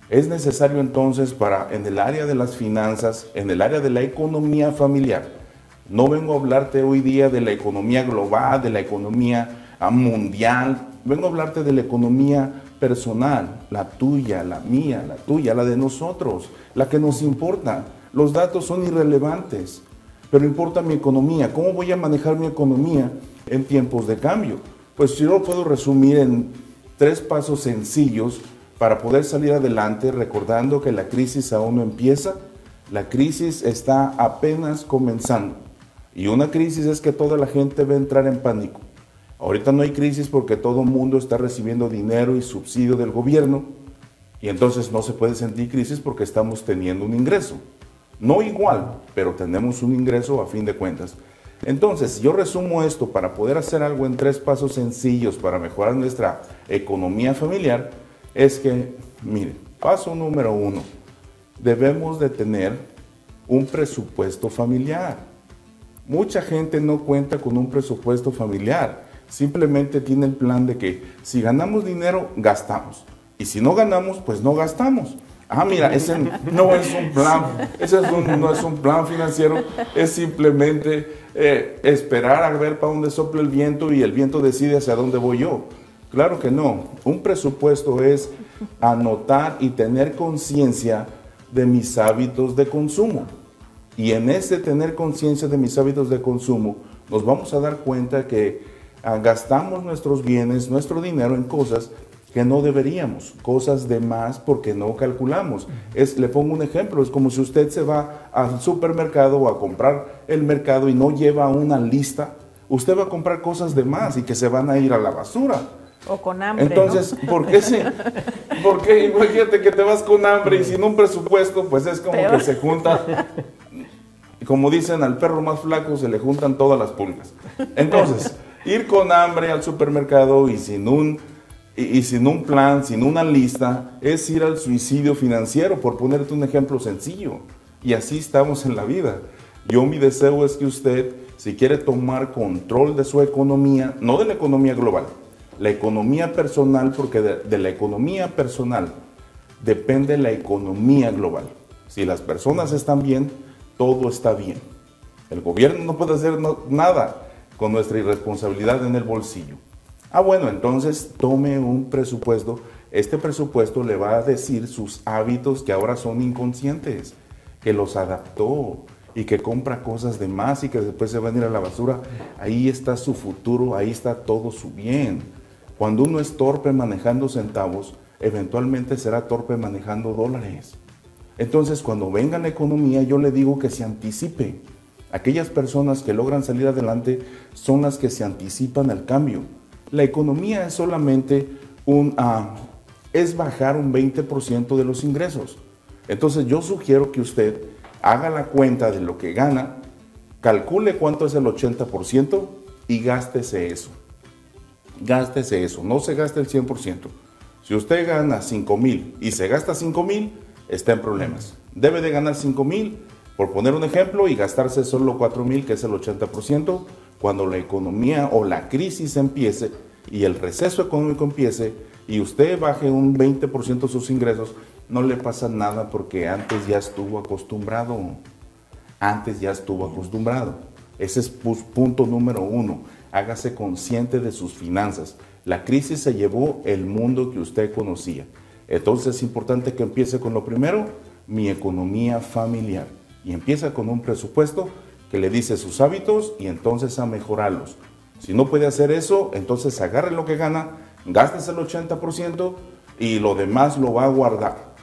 Es necesario entonces para en el área de las finanzas, en el área de la economía familiar, no vengo a hablarte hoy día de la economía global, de la economía ah, mundial, vengo a hablarte de la economía personal, la tuya, la mía, la tuya, la de nosotros, la que nos importa. Los datos son irrelevantes, pero importa mi economía. ¿Cómo voy a manejar mi economía en tiempos de cambio? Pues yo lo puedo resumir en tres pasos sencillos para poder salir adelante recordando que la crisis aún no empieza, la crisis está apenas comenzando. Y una crisis es que toda la gente va a entrar en pánico. Ahorita no hay crisis porque todo el mundo está recibiendo dinero y subsidio del gobierno y entonces no se puede sentir crisis porque estamos teniendo un ingreso. No igual, pero tenemos un ingreso a fin de cuentas. Entonces, yo resumo esto para poder hacer algo en tres pasos sencillos para mejorar nuestra economía familiar, es que, mire, paso número uno, debemos de tener un presupuesto familiar. Mucha gente no cuenta con un presupuesto familiar, simplemente tiene el plan de que si ganamos dinero, gastamos, y si no ganamos, pues no gastamos. Ah, mira, ese no es un plan, ese no es un plan financiero, es simplemente eh, esperar a ver para dónde sopla el viento y el viento decide hacia dónde voy yo. Claro que no. Un presupuesto es anotar y tener conciencia de mis hábitos de consumo. Y en ese tener conciencia de mis hábitos de consumo, nos vamos a dar cuenta que ah, gastamos nuestros bienes, nuestro dinero en cosas que no deberíamos, cosas de más porque no calculamos. Es, le pongo un ejemplo, es como si usted se va al supermercado o a comprar el mercado y no lleva una lista, usted va a comprar cosas de más y que se van a ir a la basura. O con hambre. Entonces, ¿por qué sí? Porque imagínate que te vas con hambre y sin un presupuesto, pues es como que se junta, como dicen, al perro más flaco se le juntan todas las pulgas. Entonces, ir con hambre al supermercado y sin un y, sin un plan, sin una lista, es ir al suicidio financiero, por ponerte un ejemplo sencillo. Y así estamos en la vida. Yo mi deseo es que usted, si quiere tomar control de su economía, no de la economía global, la economía personal, porque de, la economía personal depende la economía global. Si las personas están bien, todo está bien. El gobierno no puede hacer nada con nuestra irresponsabilidad en el bolsillo. Ah, bueno, entonces tome un presupuesto. Este presupuesto le va a decir sus hábitos que ahora son inconscientes, que los adaptó y que compra cosas de más y que después se van a ir a la basura. Ahí está su futuro, ahí está todo su bien. Cuando uno es torpe manejando centavos, eventualmente será torpe manejando dólares. Entonces, cuando venga la economía, yo le digo que se anticipe. Aquellas personas que logran salir adelante son las que se anticipan al cambio la economía es solamente un, ah, es bajar un 20% de los ingresos. Entonces yo sugiero que usted haga la cuenta de lo que gana, calcule cuánto es el 80% y gástese eso. Gástese eso, no se gaste el 100%. Si usted gana 5 mil y se gasta 5 mil, está en problemas. Debe de ganar 5 mil, por poner un ejemplo, y gastarse solo 4 mil, que es el 80%, cuando la economía o la crisis empiece y el receso económico empiece y usted baje un 20% sus ingresos, no le pasa nada porque antes ya estuvo acostumbrado. Antes ya estuvo acostumbrado. Ese es punto número uno. Hágase consciente de sus finanzas. La crisis se llevó el mundo que usted conocía. Entonces es importante que empiece con lo primero, mi economía familiar. Y empieza con un presupuesto que le dice sus hábitos y entonces a mejorarlos. Si no puede hacer eso, entonces agarre lo que gana, gástese el 80% y lo demás lo va a guardar.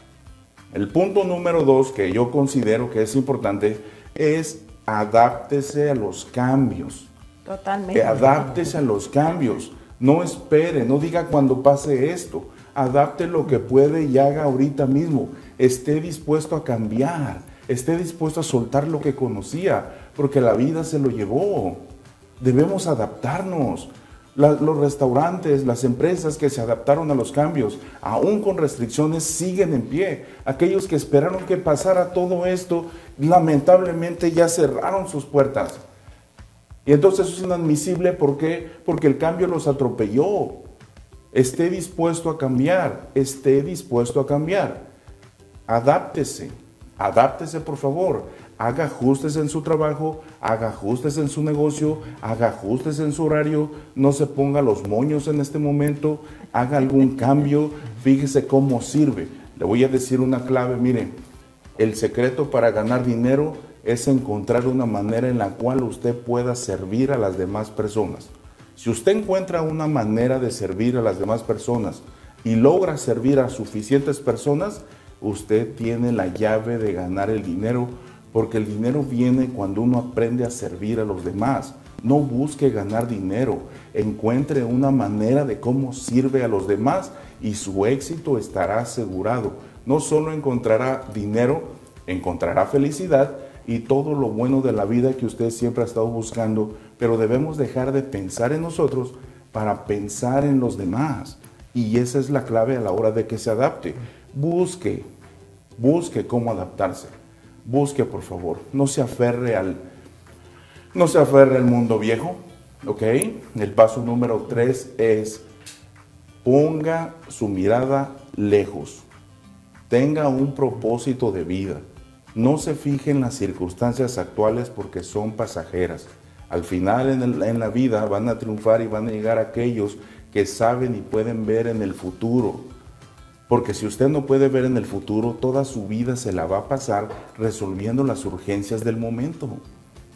El punto número dos que yo considero que es importante es adáptese a los cambios. Totalmente. Adáptese a los cambios. No espere, no diga cuando pase esto. Adapte lo que puede y haga ahorita mismo. Esté dispuesto a cambiar. Esté dispuesto a soltar lo que conocía, porque la vida se lo llevó. Debemos adaptarnos. Los restaurantes, las empresas que se adaptaron a los cambios, aún con restricciones, siguen en pie. Aquellos que esperaron que pasara todo esto, lamentablemente ya cerraron sus puertas. Y entonces eso es inadmisible, ¿por qué? Porque el cambio los atropelló. Esté dispuesto a cambiar, esté dispuesto a cambiar. Adáptese, adáptese por favor. Haga ajustes en su trabajo, haga ajustes en su negocio, haga ajustes en su horario, no se ponga los moños en este momento, haga algún cambio, fíjese cómo sirve. Le voy a decir una clave, miren, el secreto para ganar dinero es encontrar una manera en la cual usted pueda servir a las demás personas. Si usted encuentra una manera de servir a las demás personas y logra servir a suficientes personas, usted tiene la llave de ganar el dinero, porque el dinero viene cuando uno aprende a servir a los demás. No busque ganar dinero, encuentre una manera de cómo sirve a los demás y su éxito estará asegurado. No solo encontrará dinero, encontrará felicidad y todo lo bueno de la vida que usted siempre ha estado buscando, pero debemos dejar de pensar en nosotros para pensar en los demás. Y esa es la clave a la hora de que se adapte. Busque, busque cómo adaptarse. Busque, por favor. No se aferre al, no se al mundo viejo, ¿ok? El paso número tres es ponga su mirada lejos. Tenga un propósito de vida. No se fije en las circunstancias actuales porque son pasajeras. Al final en, el- en la vida van a triunfar y van a llegar aquellos que saben y pueden ver en el futuro. Porque si usted no puede ver en el futuro, toda su vida se la va a pasar resolviendo las urgencias del momento.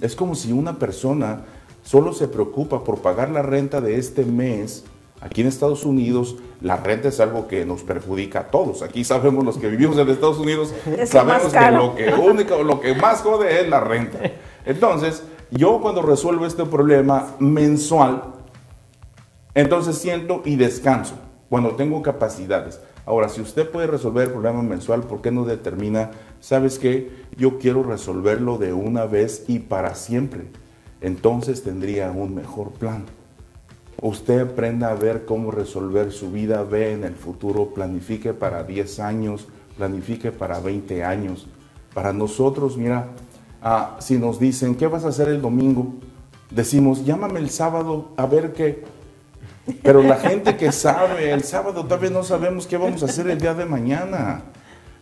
Es como si una persona solo se preocupa por pagar la renta de este mes. Aquí en Estados Unidos la renta es algo que nos perjudica a todos. Aquí sabemos los que vivimos en Estados Unidos, Es sabemos que lo que único, lo que más jode es la renta. Entonces, yo cuando resuelvo este problema mensual, entonces siento y descanso cuando tengo capacidades. Ahora, si usted puede resolver el problema mensual, ¿por qué no determina, sabes qué? Yo quiero resolverlo de una vez y para siempre. Entonces tendría un mejor plan. Usted aprenda a ver cómo resolver su vida, ve en el futuro, planifique para 10 años, planifique para 20 años. Para nosotros, mira, ah, si nos dicen, ¿qué vas a hacer el domingo? Decimos, llámame el sábado a ver qué. Pero la gente que sabe, el sábado todavía no sabemos qué vamos a hacer el día de mañana.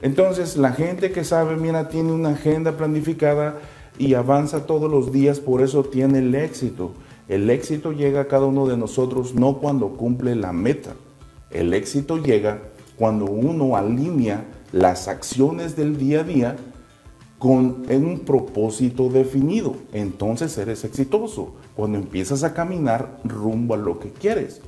Entonces, la gente que sabe, mira, tiene una agenda planificada y avanza todos los días, por eso tiene el éxito. El éxito llega a cada uno de nosotros no cuando cumple la meta. El éxito llega cuando uno alinea las acciones del día a día con un propósito definido. Entonces eres exitoso cuando empiezas a caminar rumbo a lo que quieres.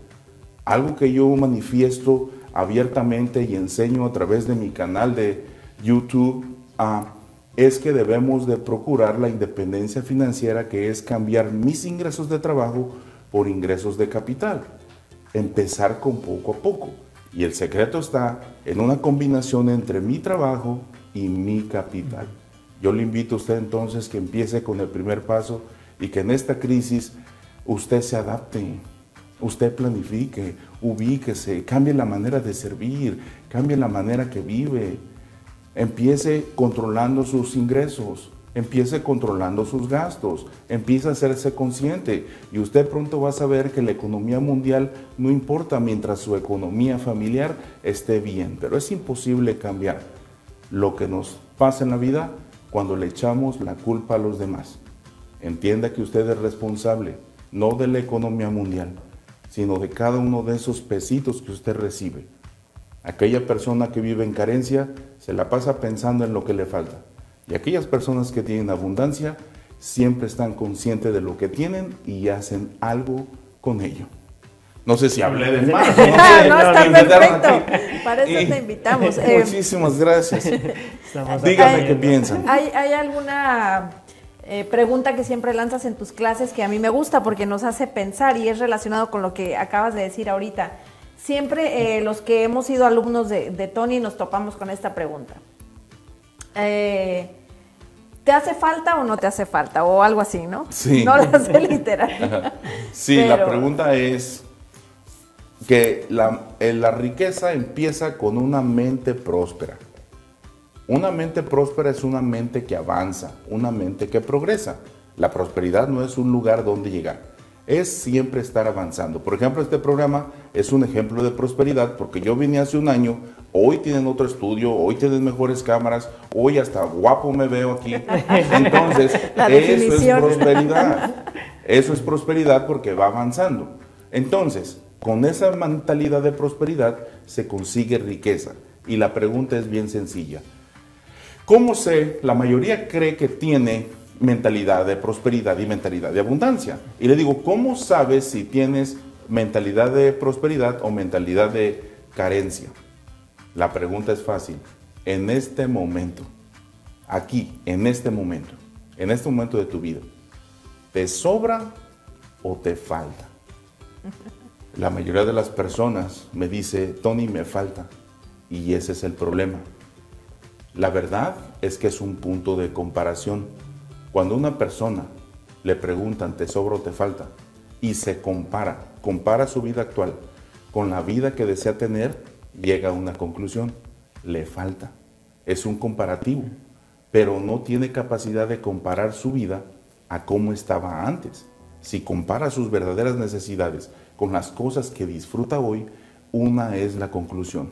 Algo que yo manifiesto abiertamente y enseño a través de mi canal de YouTube ah, es que debemos de procurar la independencia financiera, que es cambiar mis ingresos de trabajo por ingresos de capital. Empezar con poco a poco. Y el secreto está en una combinación entre mi trabajo y mi capital. Yo le invito a usted entonces que empiece con el primer paso y que en esta crisis usted se adapte, usted planifique, ubíquese, cambie la manera de servir, cambie la manera que vive. Empiece controlando sus ingresos, empiece controlando sus gastos, empiece a hacerse consciente y usted pronto va a saber que la economía mundial no importa mientras su economía familiar esté bien, pero es imposible cambiar lo que nos pasa en la vida cuando le echamos la culpa a los demás. Entienda que usted es responsable no de la economía mundial, sino de cada uno de esos pesitos que usted recibe. Aquella persona que vive en carencia se la pasa pensando en lo que le falta. Y aquellas personas que tienen abundancia siempre están conscientes de lo que tienen y hacen algo con ello. No sé si hablé de más. Ah, no, está perfecto. aquí. Para eso Y- te invitamos. Eh, Muchísimas gracias. Ay, qué piensan. ¿Hay, hay alguna eh, pregunta que siempre lanzas en tus clases que a mí me gusta porque nos hace pensar y es relacionado con lo que acabas de decir ahorita. Siempre eh, los que hemos sido alumnos de, de Tony nos topamos con esta pregunta. Eh, ¿Te hace falta o no te hace falta? O algo así, ¿no? Sí. No lo hace literal. Sí, la pregunta es que la, eh, la riqueza empieza con una mente próspera. Una mente próspera es una mente que avanza, una mente que progresa. La prosperidad no es un lugar donde llegar, es siempre estar avanzando. Por ejemplo, este programa es un ejemplo de prosperidad porque yo vine hace un año, hoy tienen otro estudio, hoy tienen mejores cámaras, hoy hasta guapo me veo aquí. Entonces, eso es prosperidad. Eso es prosperidad porque va avanzando. Entonces, con esa mentalidad de prosperidad se consigue riqueza. Y la pregunta es bien sencilla. ¿Cómo sé? La mayoría cree que tiene mentalidad de prosperidad y mentalidad de abundancia. Y le digo, ¿cómo sabes si tienes mentalidad de prosperidad o mentalidad de carencia? La pregunta es fácil. En este momento, aquí, en este momento, en este momento de tu vida, ¿te sobra o te falta? La mayoría de las personas me dice, Tony, me falta. Y ese es el problema. La verdad es que es un punto de comparación. Cuando una persona le preguntan, ¿te sobra o te falta? Y se compara, compara su vida actual con la vida que desea tener, llega a una conclusión. Le falta. Es un comparativo, pero no tiene capacidad de comparar su vida a cómo estaba antes. Si compara sus verdaderas necesidades con las cosas que disfruta hoy, una es la conclusión.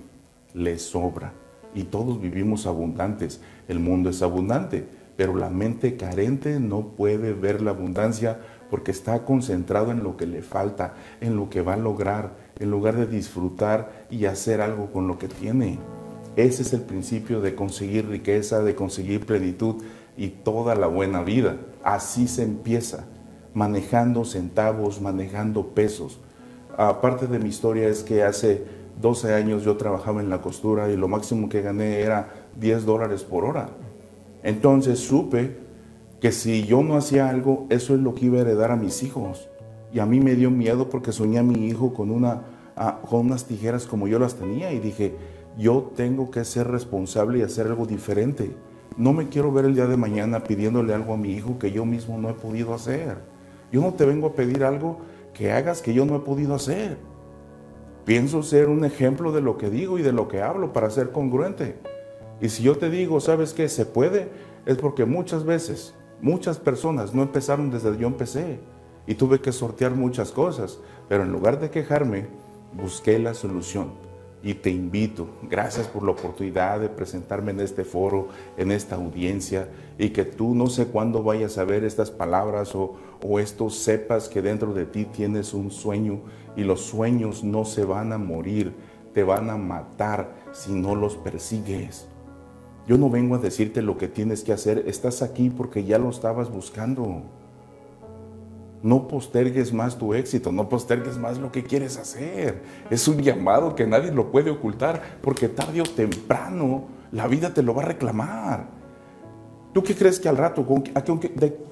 Le sobra. Y todos vivimos abundantes. El mundo es abundante, pero la mente carente no puede ver la abundancia porque está concentrado en lo que le falta, en lo que va a lograr, en lugar de disfrutar y hacer algo con lo que tiene. Ese es el principio de conseguir riqueza, de conseguir plenitud y toda la buena vida. Así se empieza, manejando centavos, manejando pesos. Aparte de mi historia es que hace 12 años yo trabajaba en la costura y lo máximo que gané era 10 dólares por hora. Entonces supe que si yo no hacía algo, eso es lo que iba a heredar a mis hijos. Y a mí me dio miedo porque soñé a mi hijo con, una, ah, con unas tijeras como yo las tenía y dije, yo tengo que ser responsable y hacer algo diferente. No me quiero ver el día de mañana pidiéndole algo a mi hijo que yo mismo no he podido hacer. Yo no te vengo a pedir algo que hagas que yo no he podido hacer. Pienso ser un ejemplo de lo que digo y de lo que hablo para ser congruente. Y si yo te digo, ¿sabes qué? Se puede, es porque muchas veces, muchas personas no empezaron desde que yo empecé y tuve que sortear muchas cosas, pero en lugar de quejarme, busqué la solución. Y te invito, gracias por la oportunidad de presentarme en este foro, en esta audiencia, y que tú no sé cuándo vayas a ver estas palabras o, o esto sepas que dentro de ti tienes un sueño y los sueños no se van a morir, te van a matar si no los persigues. Yo no vengo a decirte lo que tienes que hacer, estás aquí porque ya lo estabas buscando. No postergues más tu éxito, no postergues más lo que quieres hacer. Es un llamado que nadie lo puede ocultar porque tarde o temprano la vida te lo va a reclamar. ¿Tú qué crees que al rato, con- a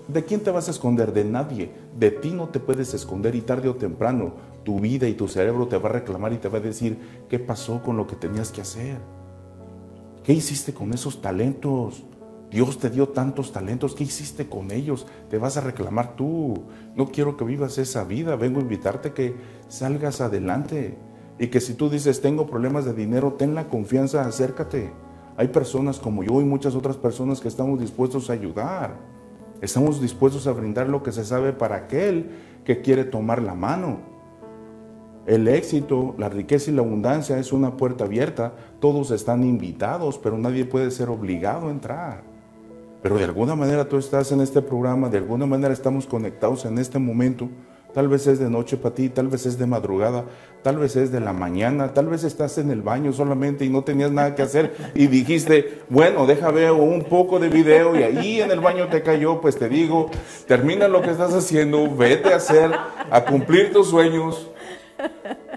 de quién te vas a esconder? De nadie. De ti no te puedes esconder y tarde o temprano tu vida y tu cerebro te va a reclamar y te va a decir qué pasó con lo que tenías que hacer. ¿Qué hiciste con esos talentos? Dios te dio tantos talentos, ¿qué hiciste con ellos? Te vas a reclamar tú. No quiero que vivas esa vida, vengo a invitarte que salgas adelante. Y que si tú dices, tengo problemas de dinero, ten la confianza, acércate. Hay personas como yo y muchas otras personas que estamos dispuestos a ayudar. Estamos dispuestos a brindar lo que se sabe para aquel que quiere tomar la mano. El éxito, la riqueza y la abundancia es una puerta abierta. Todos están invitados, pero nadie puede ser obligado a entrar. Pero de alguna manera tú estás en este programa, de alguna manera estamos conectados en este momento. Tal vez es de noche para ti, tal vez es de madrugada, tal vez es de la mañana, tal vez estás en el baño solamente y no tenías nada que hacer y dijiste, bueno, deja ver un poco de video y ahí en el baño te cayó, pues te digo, termina lo que estás haciendo, vete a hacer, a cumplir tus sueños,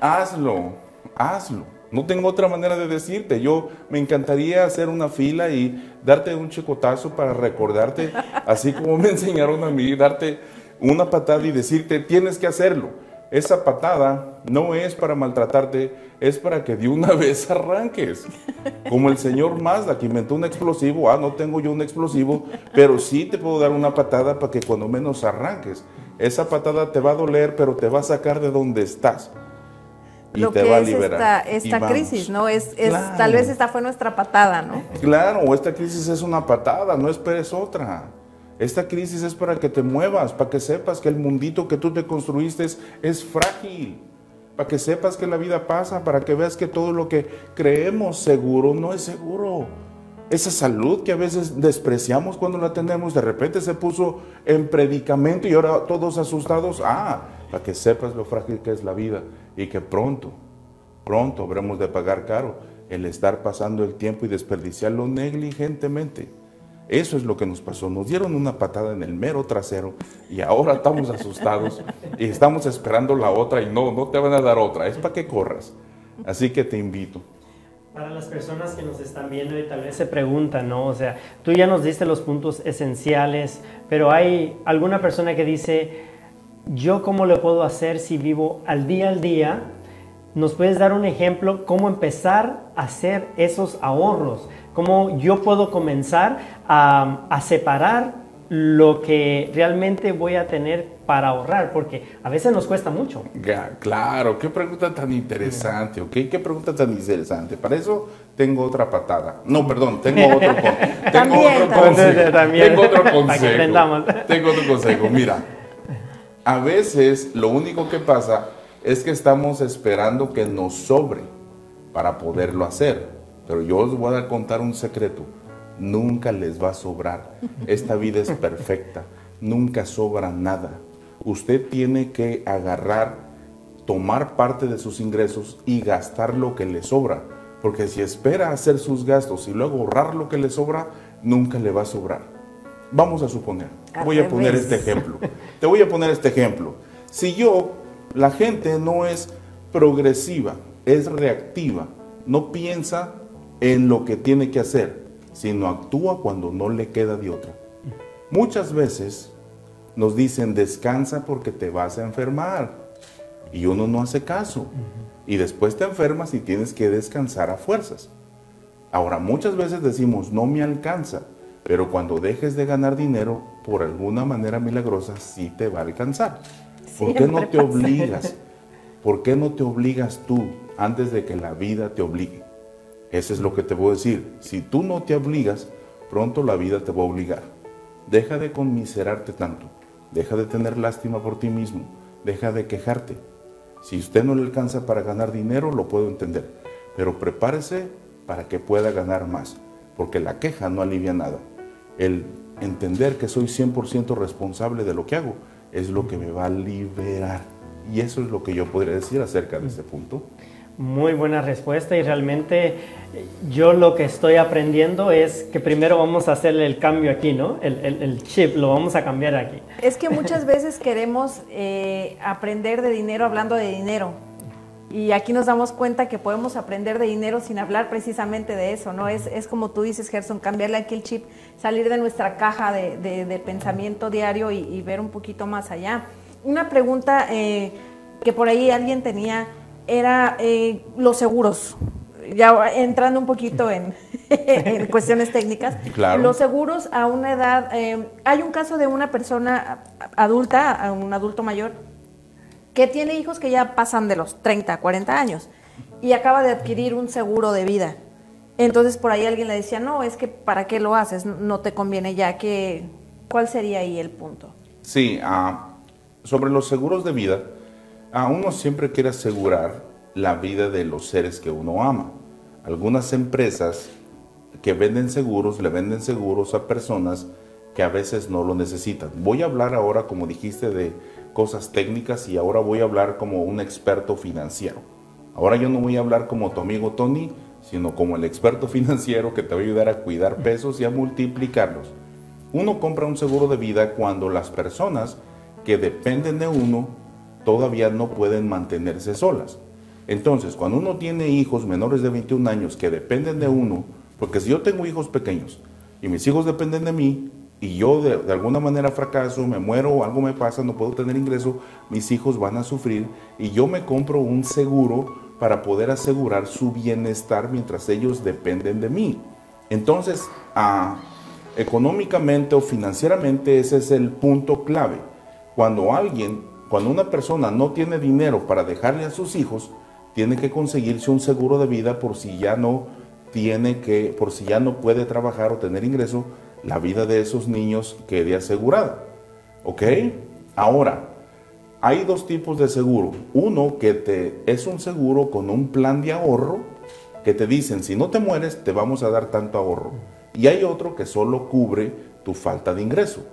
hazlo, hazlo. No tengo otra manera de decirte. Yo me encantaría hacer una fila y darte un chicotazo para recordarte, así como me enseñaron a mí, darte una patada y decirte, tienes que hacerlo. Esa patada no es para maltratarte, es para que de una vez arranques. Como el señor Mazda que inventó un explosivo, ah, no tengo yo un explosivo, pero sí te puedo dar una patada para que cuando menos arranques. Esa patada te va a doler, pero te va a sacar de donde estás. Y Lo te que va a liberar. esta, crisis, ¿no? Es, es Claro. Tal vez esta fue nuestra patada, ¿no? Claro, esta crisis es una patada, no esperes otra. Esta crisis es para que te muevas, para que sepas que el mundito que tú te construiste es, es frágil, para que sepas que la vida pasa, para que veas que todo lo que creemos seguro no es seguro. Esa salud que a veces despreciamos cuando la tenemos, de repente se puso en predicamento y ahora todos asustados. Ah, para que sepas lo frágil que es la vida y que pronto, pronto habremos de pagar caro el estar pasando el tiempo y desperdiciarlo negligentemente. Eso es lo que nos pasó. Nos dieron una patada en el mero trasero y ahora estamos asustados y estamos esperando la otra y no, no te van a dar otra. Es para que corras. Así que te invito. Para las personas que nos están viendo y tal vez se preguntan, ¿no? O sea, tú ya nos diste los puntos esenciales, pero hay alguna persona que dice, ¿yo cómo lo puedo hacer si vivo al día al día? ¿Nos puedes dar un ejemplo cómo empezar a hacer esos ahorros? ¿Cómo yo puedo comenzar a, a separar lo que realmente voy a tener para ahorrar? Porque a veces nos cuesta mucho. Ya, Claro, qué pregunta tan interesante, ¿ok? Qué pregunta tan interesante. Para eso tengo otra patada. No, perdón, tengo otro, con- tengo También, otro también. consejo. También. Tengo otro consejo. Tengo otro consejo. Mira, a veces lo único que pasa es que estamos esperando que nos sobre para poderlo hacer. Pero yo os voy a contar un secreto. Nunca les va a sobrar. Esta vida es perfecta. Nunca sobra nada. Usted tiene que agarrar, tomar parte de sus ingresos y gastar lo que le sobra. Porque si espera hacer sus gastos y luego ahorrar lo que le sobra, nunca le va a sobrar. Vamos a suponer, voy a poner este ejemplo. Te voy a poner este ejemplo. Si yo, la gente no es progresiva, es reactiva, no piensa en lo que tiene que hacer, sino actúa cuando no le queda de otra. Muchas veces nos dicen descansa porque te vas a enfermar y uno no hace caso y después te enfermas y tienes que descansar a fuerzas. Ahora, muchas veces decimos, no me alcanza, pero cuando dejes de ganar dinero, por alguna manera milagrosa, sí te va a alcanzar. ¿Por qué no te pasa. obligas? ¿Por qué no te obligas tú antes de que la vida te obligue? Eso es lo que te voy a decir. Si tú no te obligas, pronto la vida te va a obligar. Deja de conmiserarte tanto. Deja de tener lástima por ti mismo. Deja de quejarte. Si usted no le alcanza para ganar dinero, lo puedo entender. Pero prepárese para que pueda ganar más. Porque la queja no alivia nada. El entender que soy 100% responsable de lo que hago es lo que me va a liberar. Y eso es lo que yo podría decir acerca de este punto. Muy buena respuesta y realmente yo lo que estoy aprendiendo es que primero vamos a hacerle el cambio aquí, ¿no? El, el- el chip lo vamos a cambiar aquí. Es que muchas veces queremos eh, aprender de dinero hablando de dinero. Y aquí nos damos cuenta que podemos aprender de dinero sin hablar precisamente de eso, ¿no? Es, es como tú dices, Gerson, cambiarle aquí el chip, salir de nuestra caja de, de- de pensamiento diario y, y ver un poquito más allá. Una pregunta eh, que por ahí alguien tenía era eh, los seguros. Ya entrando un poquito en, en cuestiones técnicas, Claro. los seguros a una edad, eh, hay un caso de una persona adulta, un adulto mayor, que tiene hijos que ya pasan de los 30, 40 años y acaba de adquirir un seguro de vida. Entonces por ahí alguien le decía, no, es que ¿para qué lo haces? No te conviene ya que... ¿Cuál sería ahí el punto? Sí, ah, sobre los seguros de vida, a uno siempre quiere asegurar la vida de los seres que uno ama. Algunas empresas que venden seguros le venden seguros a personas que a veces no lo necesitan. Voy a hablar ahora, como dijiste, de cosas técnicas y ahora voy a hablar como un experto financiero. Ahora yo no voy a hablar como tu amigo Tony, sino como el experto financiero que te va a ayudar a cuidar pesos y a multiplicarlos. Uno compra un seguro de vida cuando las personas que dependen de uno todavía no pueden mantenerse solas. Entonces, cuando uno tiene hijos menores de 21 años que dependen de uno, porque si yo tengo hijos pequeños y mis hijos dependen de mí y yo de, alguna manera fracaso, me muero o algo me pasa, no puedo tener ingreso, mis hijos van a sufrir y yo me compro un seguro para poder asegurar su bienestar mientras ellos dependen de mí. Entonces, ah, económicamente o financieramente ese es el punto clave. Cuando alguien, cuando una persona no tiene dinero para dejarle a sus hijos, tiene que conseguirse un seguro de vida por si ya no tiene que, por si ya no puede trabajar o tener ingreso, la vida de esos niños quede asegurada. ¿Ok? Ahora, hay dos tipos de seguro. Uno que te, es un seguro con un plan de ahorro que te dicen, si no te mueres, te vamos a dar tanto ahorro. Y hay otro que solo cubre tu falta de ingreso.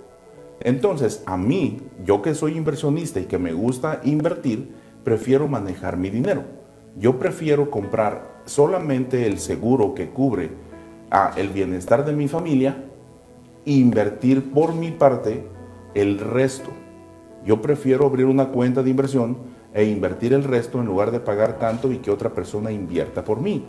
Entonces, a mí, yo que soy inversionista y que me gusta invertir, prefiero manejar mi dinero. Yo prefiero comprar solamente el seguro que cubre el bienestar de mi familia e invertir por mi parte el resto. Yo prefiero abrir una cuenta de inversión e invertir el resto en lugar de pagar tanto y que otra persona invierta por mí.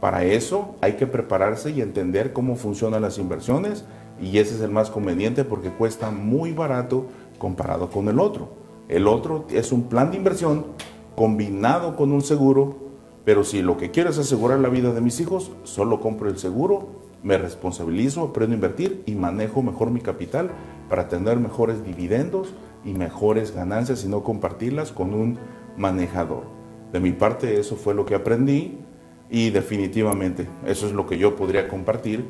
Para eso hay que prepararse y entender cómo funcionan las inversiones y ese es el más conveniente porque cuesta muy barato comparado con el otro. El otro es un plan de inversión combinado con un seguro, pero si lo que quiero es asegurar la vida de mis hijos, solo compro el seguro, me responsabilizo, aprendo a invertir y manejo mejor mi capital para tener mejores dividendos y mejores ganancias y no compartirlas con un manejador. De mi parte eso fue lo que aprendí y definitivamente eso es lo que yo podría compartir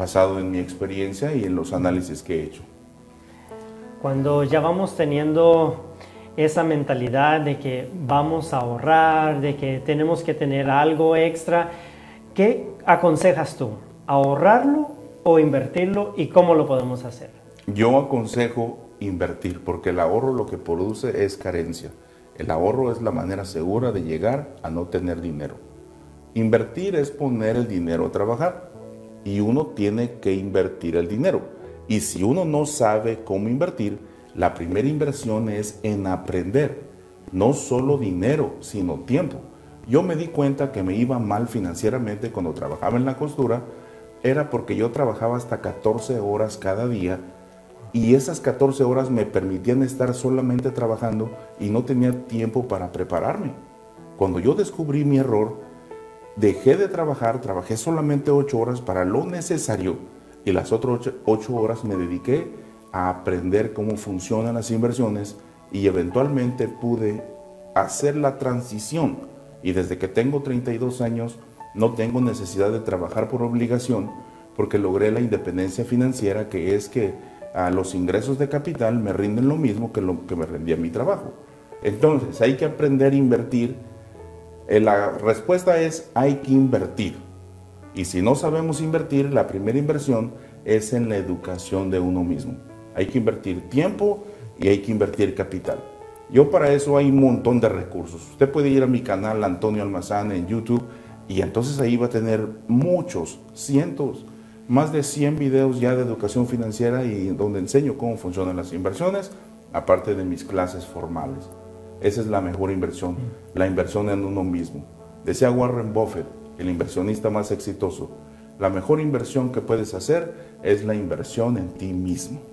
basado en mi experiencia y en los análisis que he hecho. Cuando ya vamos teniendo esa mentalidad de que vamos a ahorrar, de que tenemos que tener algo extra, ¿qué aconsejas tú? ¿Ahorrarlo o invertirlo y cómo lo podemos hacer? Yo aconsejo invertir porque el ahorro lo que produce es carencia. El ahorro es la manera segura de llegar a no tener dinero. Invertir es poner el dinero a trabajar y uno tiene que invertir el dinero. Y si uno no sabe cómo invertir, la primera inversión es en aprender, no solo dinero, sino tiempo. Yo me di cuenta que me iba mal financieramente cuando trabajaba en la costura, era porque yo trabajaba hasta 14 horas cada día y esas 14 horas me permitían estar solamente trabajando y no tenía tiempo para prepararme. Cuando yo descubrí mi error, dejé de trabajar, trabajé solamente 8 horas para lo necesario y las otras 8 horas me dediqué a aprender cómo funcionan las inversiones y eventualmente pude hacer la transición. Y desde que tengo 32 años no tengo necesidad de trabajar por obligación porque logré la independencia financiera que es que a los ingresos de capital me rinden lo mismo que lo que me rendía mi trabajo. Entonces hay que aprender a invertir. Eh, La respuesta es hay que invertir. Y si no sabemos invertir, la primera inversión es en la educación de uno mismo. Hay que invertir tiempo y hay que invertir capital. Yo para eso hay un montón de recursos. Usted puede ir a mi canal Antonio Almazán en YouTube y entonces ahí va a tener muchos, cientos, más de 100 videos ya de educación financiera y donde enseño cómo funcionan las inversiones, aparte de mis clases formales. Esa es la mejor inversión, la inversión en uno mismo. Decía Warren Buffett, el inversionista más exitoso, la mejor inversión que puedes hacer es la inversión en ti mismo.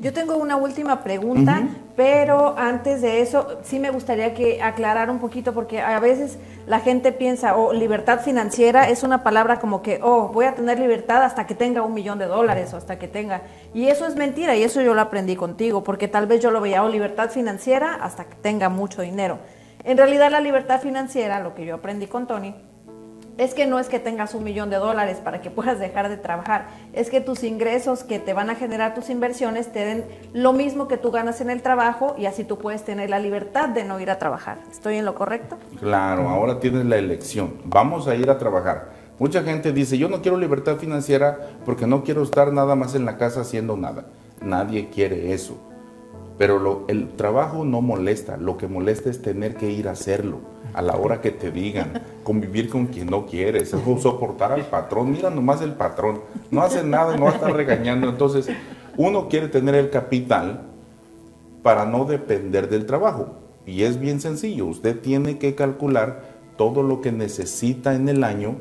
Yo tengo una última pregunta, pero antes de eso sí me gustaría que aclarara un poquito porque a veces la gente piensa, oh, libertad financiera es una palabra como que, oh, voy a tener libertad hasta que tenga un millón de dólares o hasta que tenga. Y eso es mentira y eso yo lo aprendí contigo porque tal vez yo lo veía, oh, libertad financiera hasta que tenga mucho dinero. En realidad la libertad financiera, lo que yo aprendí con Tony, es que no es que tengas un millón de dólares para que puedas dejar de trabajar, es que tus ingresos que te van a generar tus inversiones te den lo mismo que tú ganas en el trabajo y así tú puedes tener la libertad de no ir a trabajar. ¿Estoy en lo correcto? Claro, ahora tienes la elección. Vamos a ir a trabajar. Mucha gente dice, yo no quiero libertad financiera porque no quiero estar nada más en la casa haciendo nada. Nadie quiere eso. Pero lo- el trabajo no molesta, lo que molesta es tener que ir a hacerlo a la hora que te digan, convivir con quien no quieres, es soportar al patrón, mira nomás el patrón, no hace nada, no estar regañando. Entonces, uno quiere tener el capital para no depender del trabajo. Y es bien sencillo, usted tiene que calcular todo lo que necesita en el año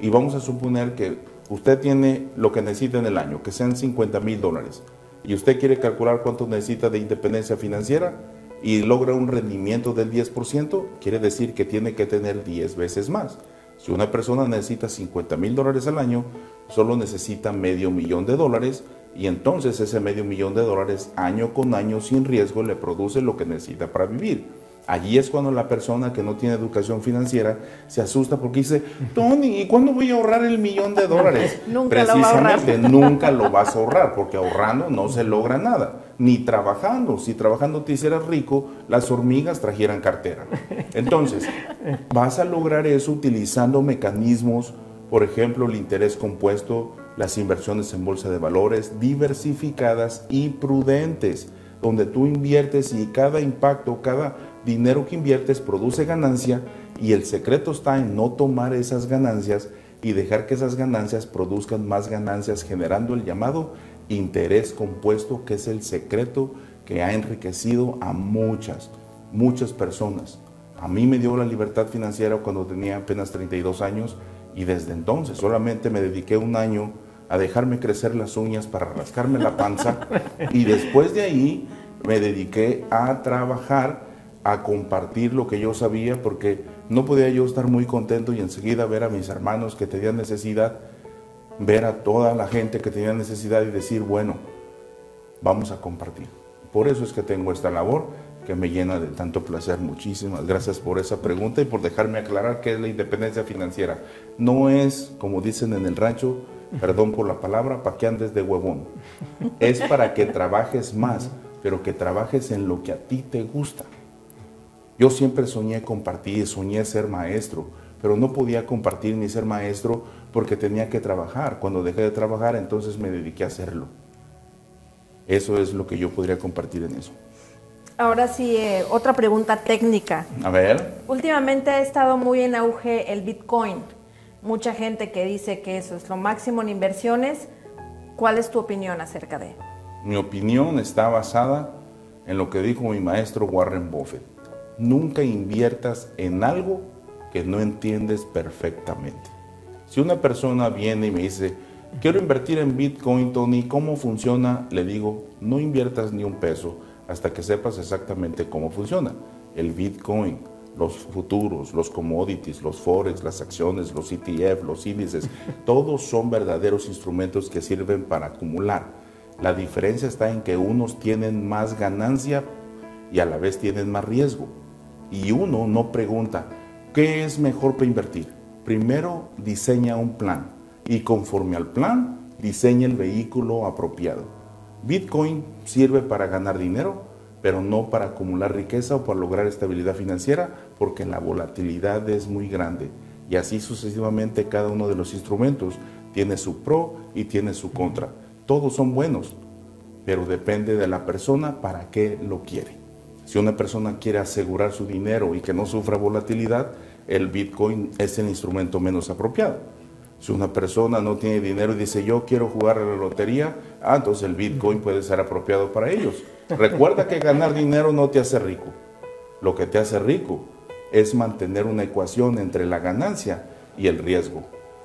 y vamos a suponer que usted tiene lo que necesita en el año, que sean 50 mil dólares, y usted quiere calcular cuánto necesita de independencia financiera y logra un rendimiento del 10%, quiere decir que tiene que tener 10 veces más. Si una persona necesita 50 mil dólares al año, solo necesita medio millón de dólares y entonces ese medio millón de dólares año con año sin riesgo le produce lo que necesita para vivir. Allí es cuando la persona que no tiene educación financiera se asusta porque dice, Tony, ¿y cuándo voy a ahorrar el millón de dólares? Nunca lo va a ahorrar. Precisamente nunca lo vas a ahorrar porque ahorrando no se logra nada, ni trabajando. Si trabajando te hicieras rico, las hormigas trajeran cartera. Entonces, vas a lograr eso utilizando mecanismos, por ejemplo, el interés compuesto, las inversiones en bolsa de valores, diversificadas y prudentes, donde tú inviertes y cada impacto, cada dinero que inviertes produce ganancia y el secreto está en no tomar esas ganancias y dejar que esas ganancias produzcan más ganancias generando el llamado interés compuesto que es el secreto que ha enriquecido a muchas, muchas personas. A mí me dio la libertad financiera cuando tenía apenas 32 años y desde entonces solamente me dediqué un año a dejarme crecer las uñas para rascarme la panza y después de ahí me dediqué a trabajar a compartir lo que yo sabía porque no podía yo estar muy contento y enseguida ver a mis hermanos que tenían necesidad, ver a toda la gente que tenía necesidad y decir, bueno, vamos a compartir. Por eso es que tengo esta labor que me llena de tanto placer. Muchísimas gracias por esa pregunta y por dejarme aclarar qué es la independencia financiera. No es, como dicen en el rancho, perdón por la palabra, para que andes de huevón. Es para que trabajes más, pero que trabajes en lo que a ti te gusta. Yo siempre soñé compartir, soñé ser maestro, pero no podía compartir ni ser maestro porque tenía que trabajar. Cuando dejé de trabajar, entonces me dediqué a hacerlo. Eso es lo que yo podría compartir en eso. Ahora sí, eh, otra pregunta técnica. A ver. Últimamente ha estado muy en auge el Bitcoin. Mucha gente que dice que eso es lo máximo en inversiones. ¿Cuál es tu opinión acerca de? Mi opinión está basada en lo que dijo mi maestro Warren Buffett nunca inviertas en algo que no entiendes perfectamente. Si una persona viene y me dice, quiero invertir en Bitcoin, Tony, ¿cómo funciona? Le digo, no inviertas ni un peso hasta que sepas exactamente cómo funciona. El Bitcoin, los futuros, los commodities, los forex, las acciones, los ETF, los índices, todos son verdaderos instrumentos que sirven para acumular. La diferencia está en que unos tienen más ganancia y a la vez tienen más riesgo y uno no pregunta, ¿qué es mejor para invertir? Primero diseña un plan y conforme al plan diseña el vehículo apropiado. Bitcoin sirve para ganar dinero, pero no para acumular riqueza o para lograr estabilidad financiera, porque la volatilidad es muy grande. Y así sucesivamente cada uno de los instrumentos tiene su pro y tiene su contra. Todos son buenos, pero depende de la persona para qué lo quiere. Si una persona quiere asegurar su dinero y que no sufra volatilidad, el Bitcoin es el instrumento menos apropiado. Si una persona no tiene dinero y dice yo quiero jugar a la lotería, ah, entonces el Bitcoin puede ser apropiado para ellos. Recuerda que ganar dinero no te hace rico. Lo que te hace rico es mantener una ecuación entre la ganancia y el riesgo.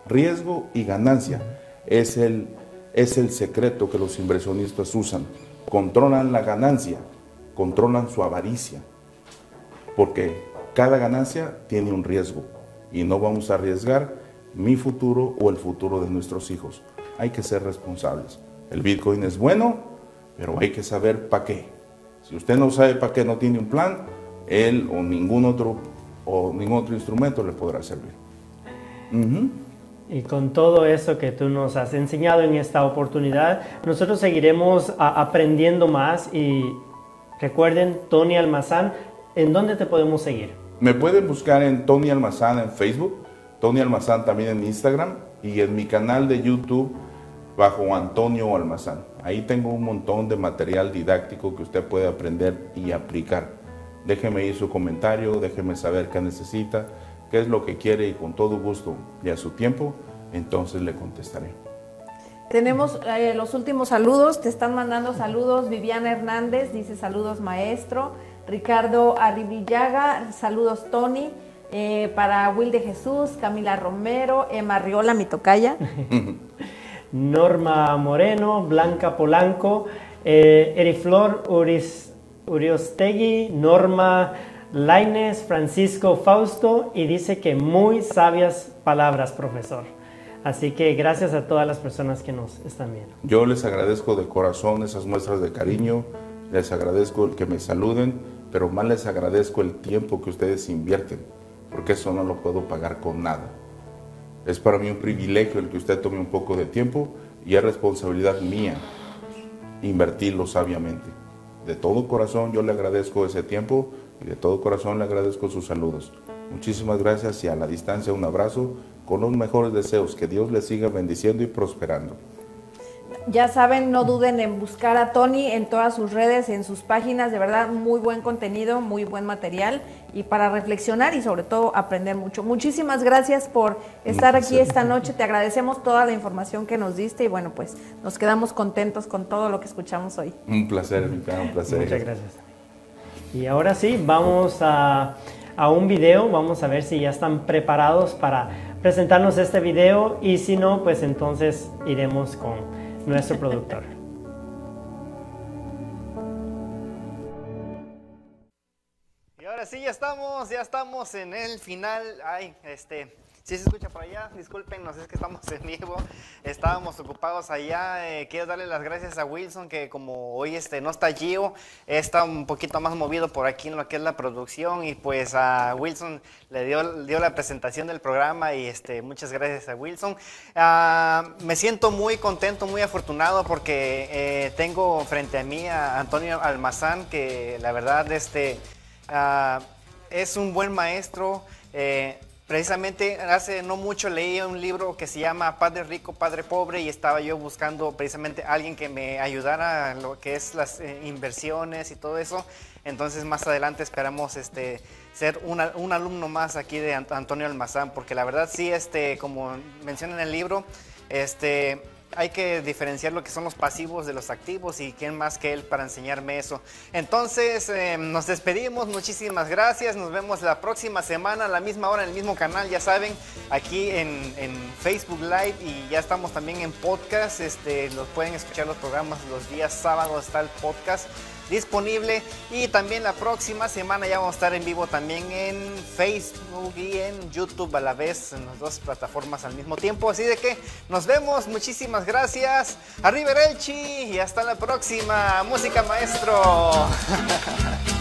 Riesgo y ganancia es el, es el secreto que los inversionistas usan. Controlan la ganancia controlan su avaricia, porque cada ganancia tiene un riesgo y no vamos a arriesgar mi futuro o el futuro de nuestros hijos. Hay que ser responsables. El Bitcoin es bueno, pero hay que saber para qué. Si usted no sabe para qué, no tiene un plan, él o ningún otro o ningún otro instrumento le podrá servir. Y con todo eso que tú nos has enseñado en esta oportunidad, nosotros seguiremos aprendiendo más y Recuerden, Tony Almazán, ¿en dónde te podemos seguir? Me pueden buscar en Tony Almazán en Facebook, Tony Almazán también en Instagram y en mi canal de YouTube bajo Antonio Almazán. Ahí tengo un montón de material didáctico que usted puede aprender y aplicar. Déjeme ahí su comentario, déjeme saber qué necesita, qué es lo que quiere y con todo gusto y a su tiempo, entonces le contestaré. Tenemos eh, los últimos saludos, te están mandando saludos Viviana Hernández, dice saludos maestro, Ricardo Arribillaga, saludos Tony, eh, para Will de Jesús, Camila Romero, Emma Riola, mi tocaya. Norma Moreno, Blanca Polanco, eh, Eriflor Uris, Uriostegui, Norma Laines, Francisco Fausto y dice que muy sabias palabras, profesor. Así que gracias a todas las personas que nos están viendo. Yo les agradezco de corazón esas muestras de cariño, les agradezco el que me saluden, pero más les agradezco el tiempo que ustedes invierten, porque eso no lo puedo pagar con nada. Es para mí un privilegio el que usted tome un poco de tiempo y es responsabilidad mía invertirlo sabiamente. De todo corazón yo le agradezco ese tiempo y de todo corazón le agradezco sus saludos. Muchísimas gracias y a la distancia un abrazo con los mejores deseos. Que Dios les siga bendiciendo y prosperando. Ya saben, no duden en buscar a Tony en todas sus redes, en sus páginas, de verdad, muy buen contenido, muy buen material y para reflexionar y sobre todo aprender mucho. Muchísimas gracias por estar aquí esta noche, te agradecemos toda la información que nos diste y bueno, pues nos quedamos contentos con todo lo que escuchamos hoy. Un placer, mi un placer. Muchas gracias. Y ahora sí, vamos a, a un video, vamos a ver si ya están preparados para presentarnos este video y si no, pues entonces iremos con nuestro productor. Y ahora sí, ya estamos, ya estamos en el final. Ay, este, si se escucha por allá, discúlpenos, es que estamos en vivo, estábamos ocupados allá. Eh, quiero darle las gracias a Wilson, que como hoy este, no está Gio, está un poquito más movido por aquí en lo que es la producción. Y pues a Wilson le dio, dio la presentación del programa y este, muchas gracias a Wilson. Ah, me siento muy contento, muy afortunado porque eh, tengo frente a mí a Antonio Almazán, que la verdad este, ah, es un buen maestro. Eh, Precisamente hace no mucho leí un libro que se llama Padre Rico, Padre Pobre y estaba yo buscando precisamente alguien que me ayudara en lo que es las eh, inversiones y todo eso. Entonces más adelante esperamos este, ser un alumno más aquí de Antonio Almazán, porque la verdad sí, este, como menciona en el libro, este, hay que diferenciar lo que son los pasivos de los activos y quién más que él para enseñarme eso. Entonces, eh, nos despedimos, muchísimas gracias, nos vemos la próxima semana a la misma hora en el mismo canal, ya saben, aquí en, Facebook Live y ya estamos también en podcast, este, los pueden escuchar los programas los días sábados, está el podcast disponible. Y también la próxima semana ya vamos a estar en vivo también en Facebook y en YouTube a la vez, en las dos plataformas al mismo tiempo. Así de que nos vemos, muchísimas gracias. Arriba Elchi y hasta la próxima. Música maestro.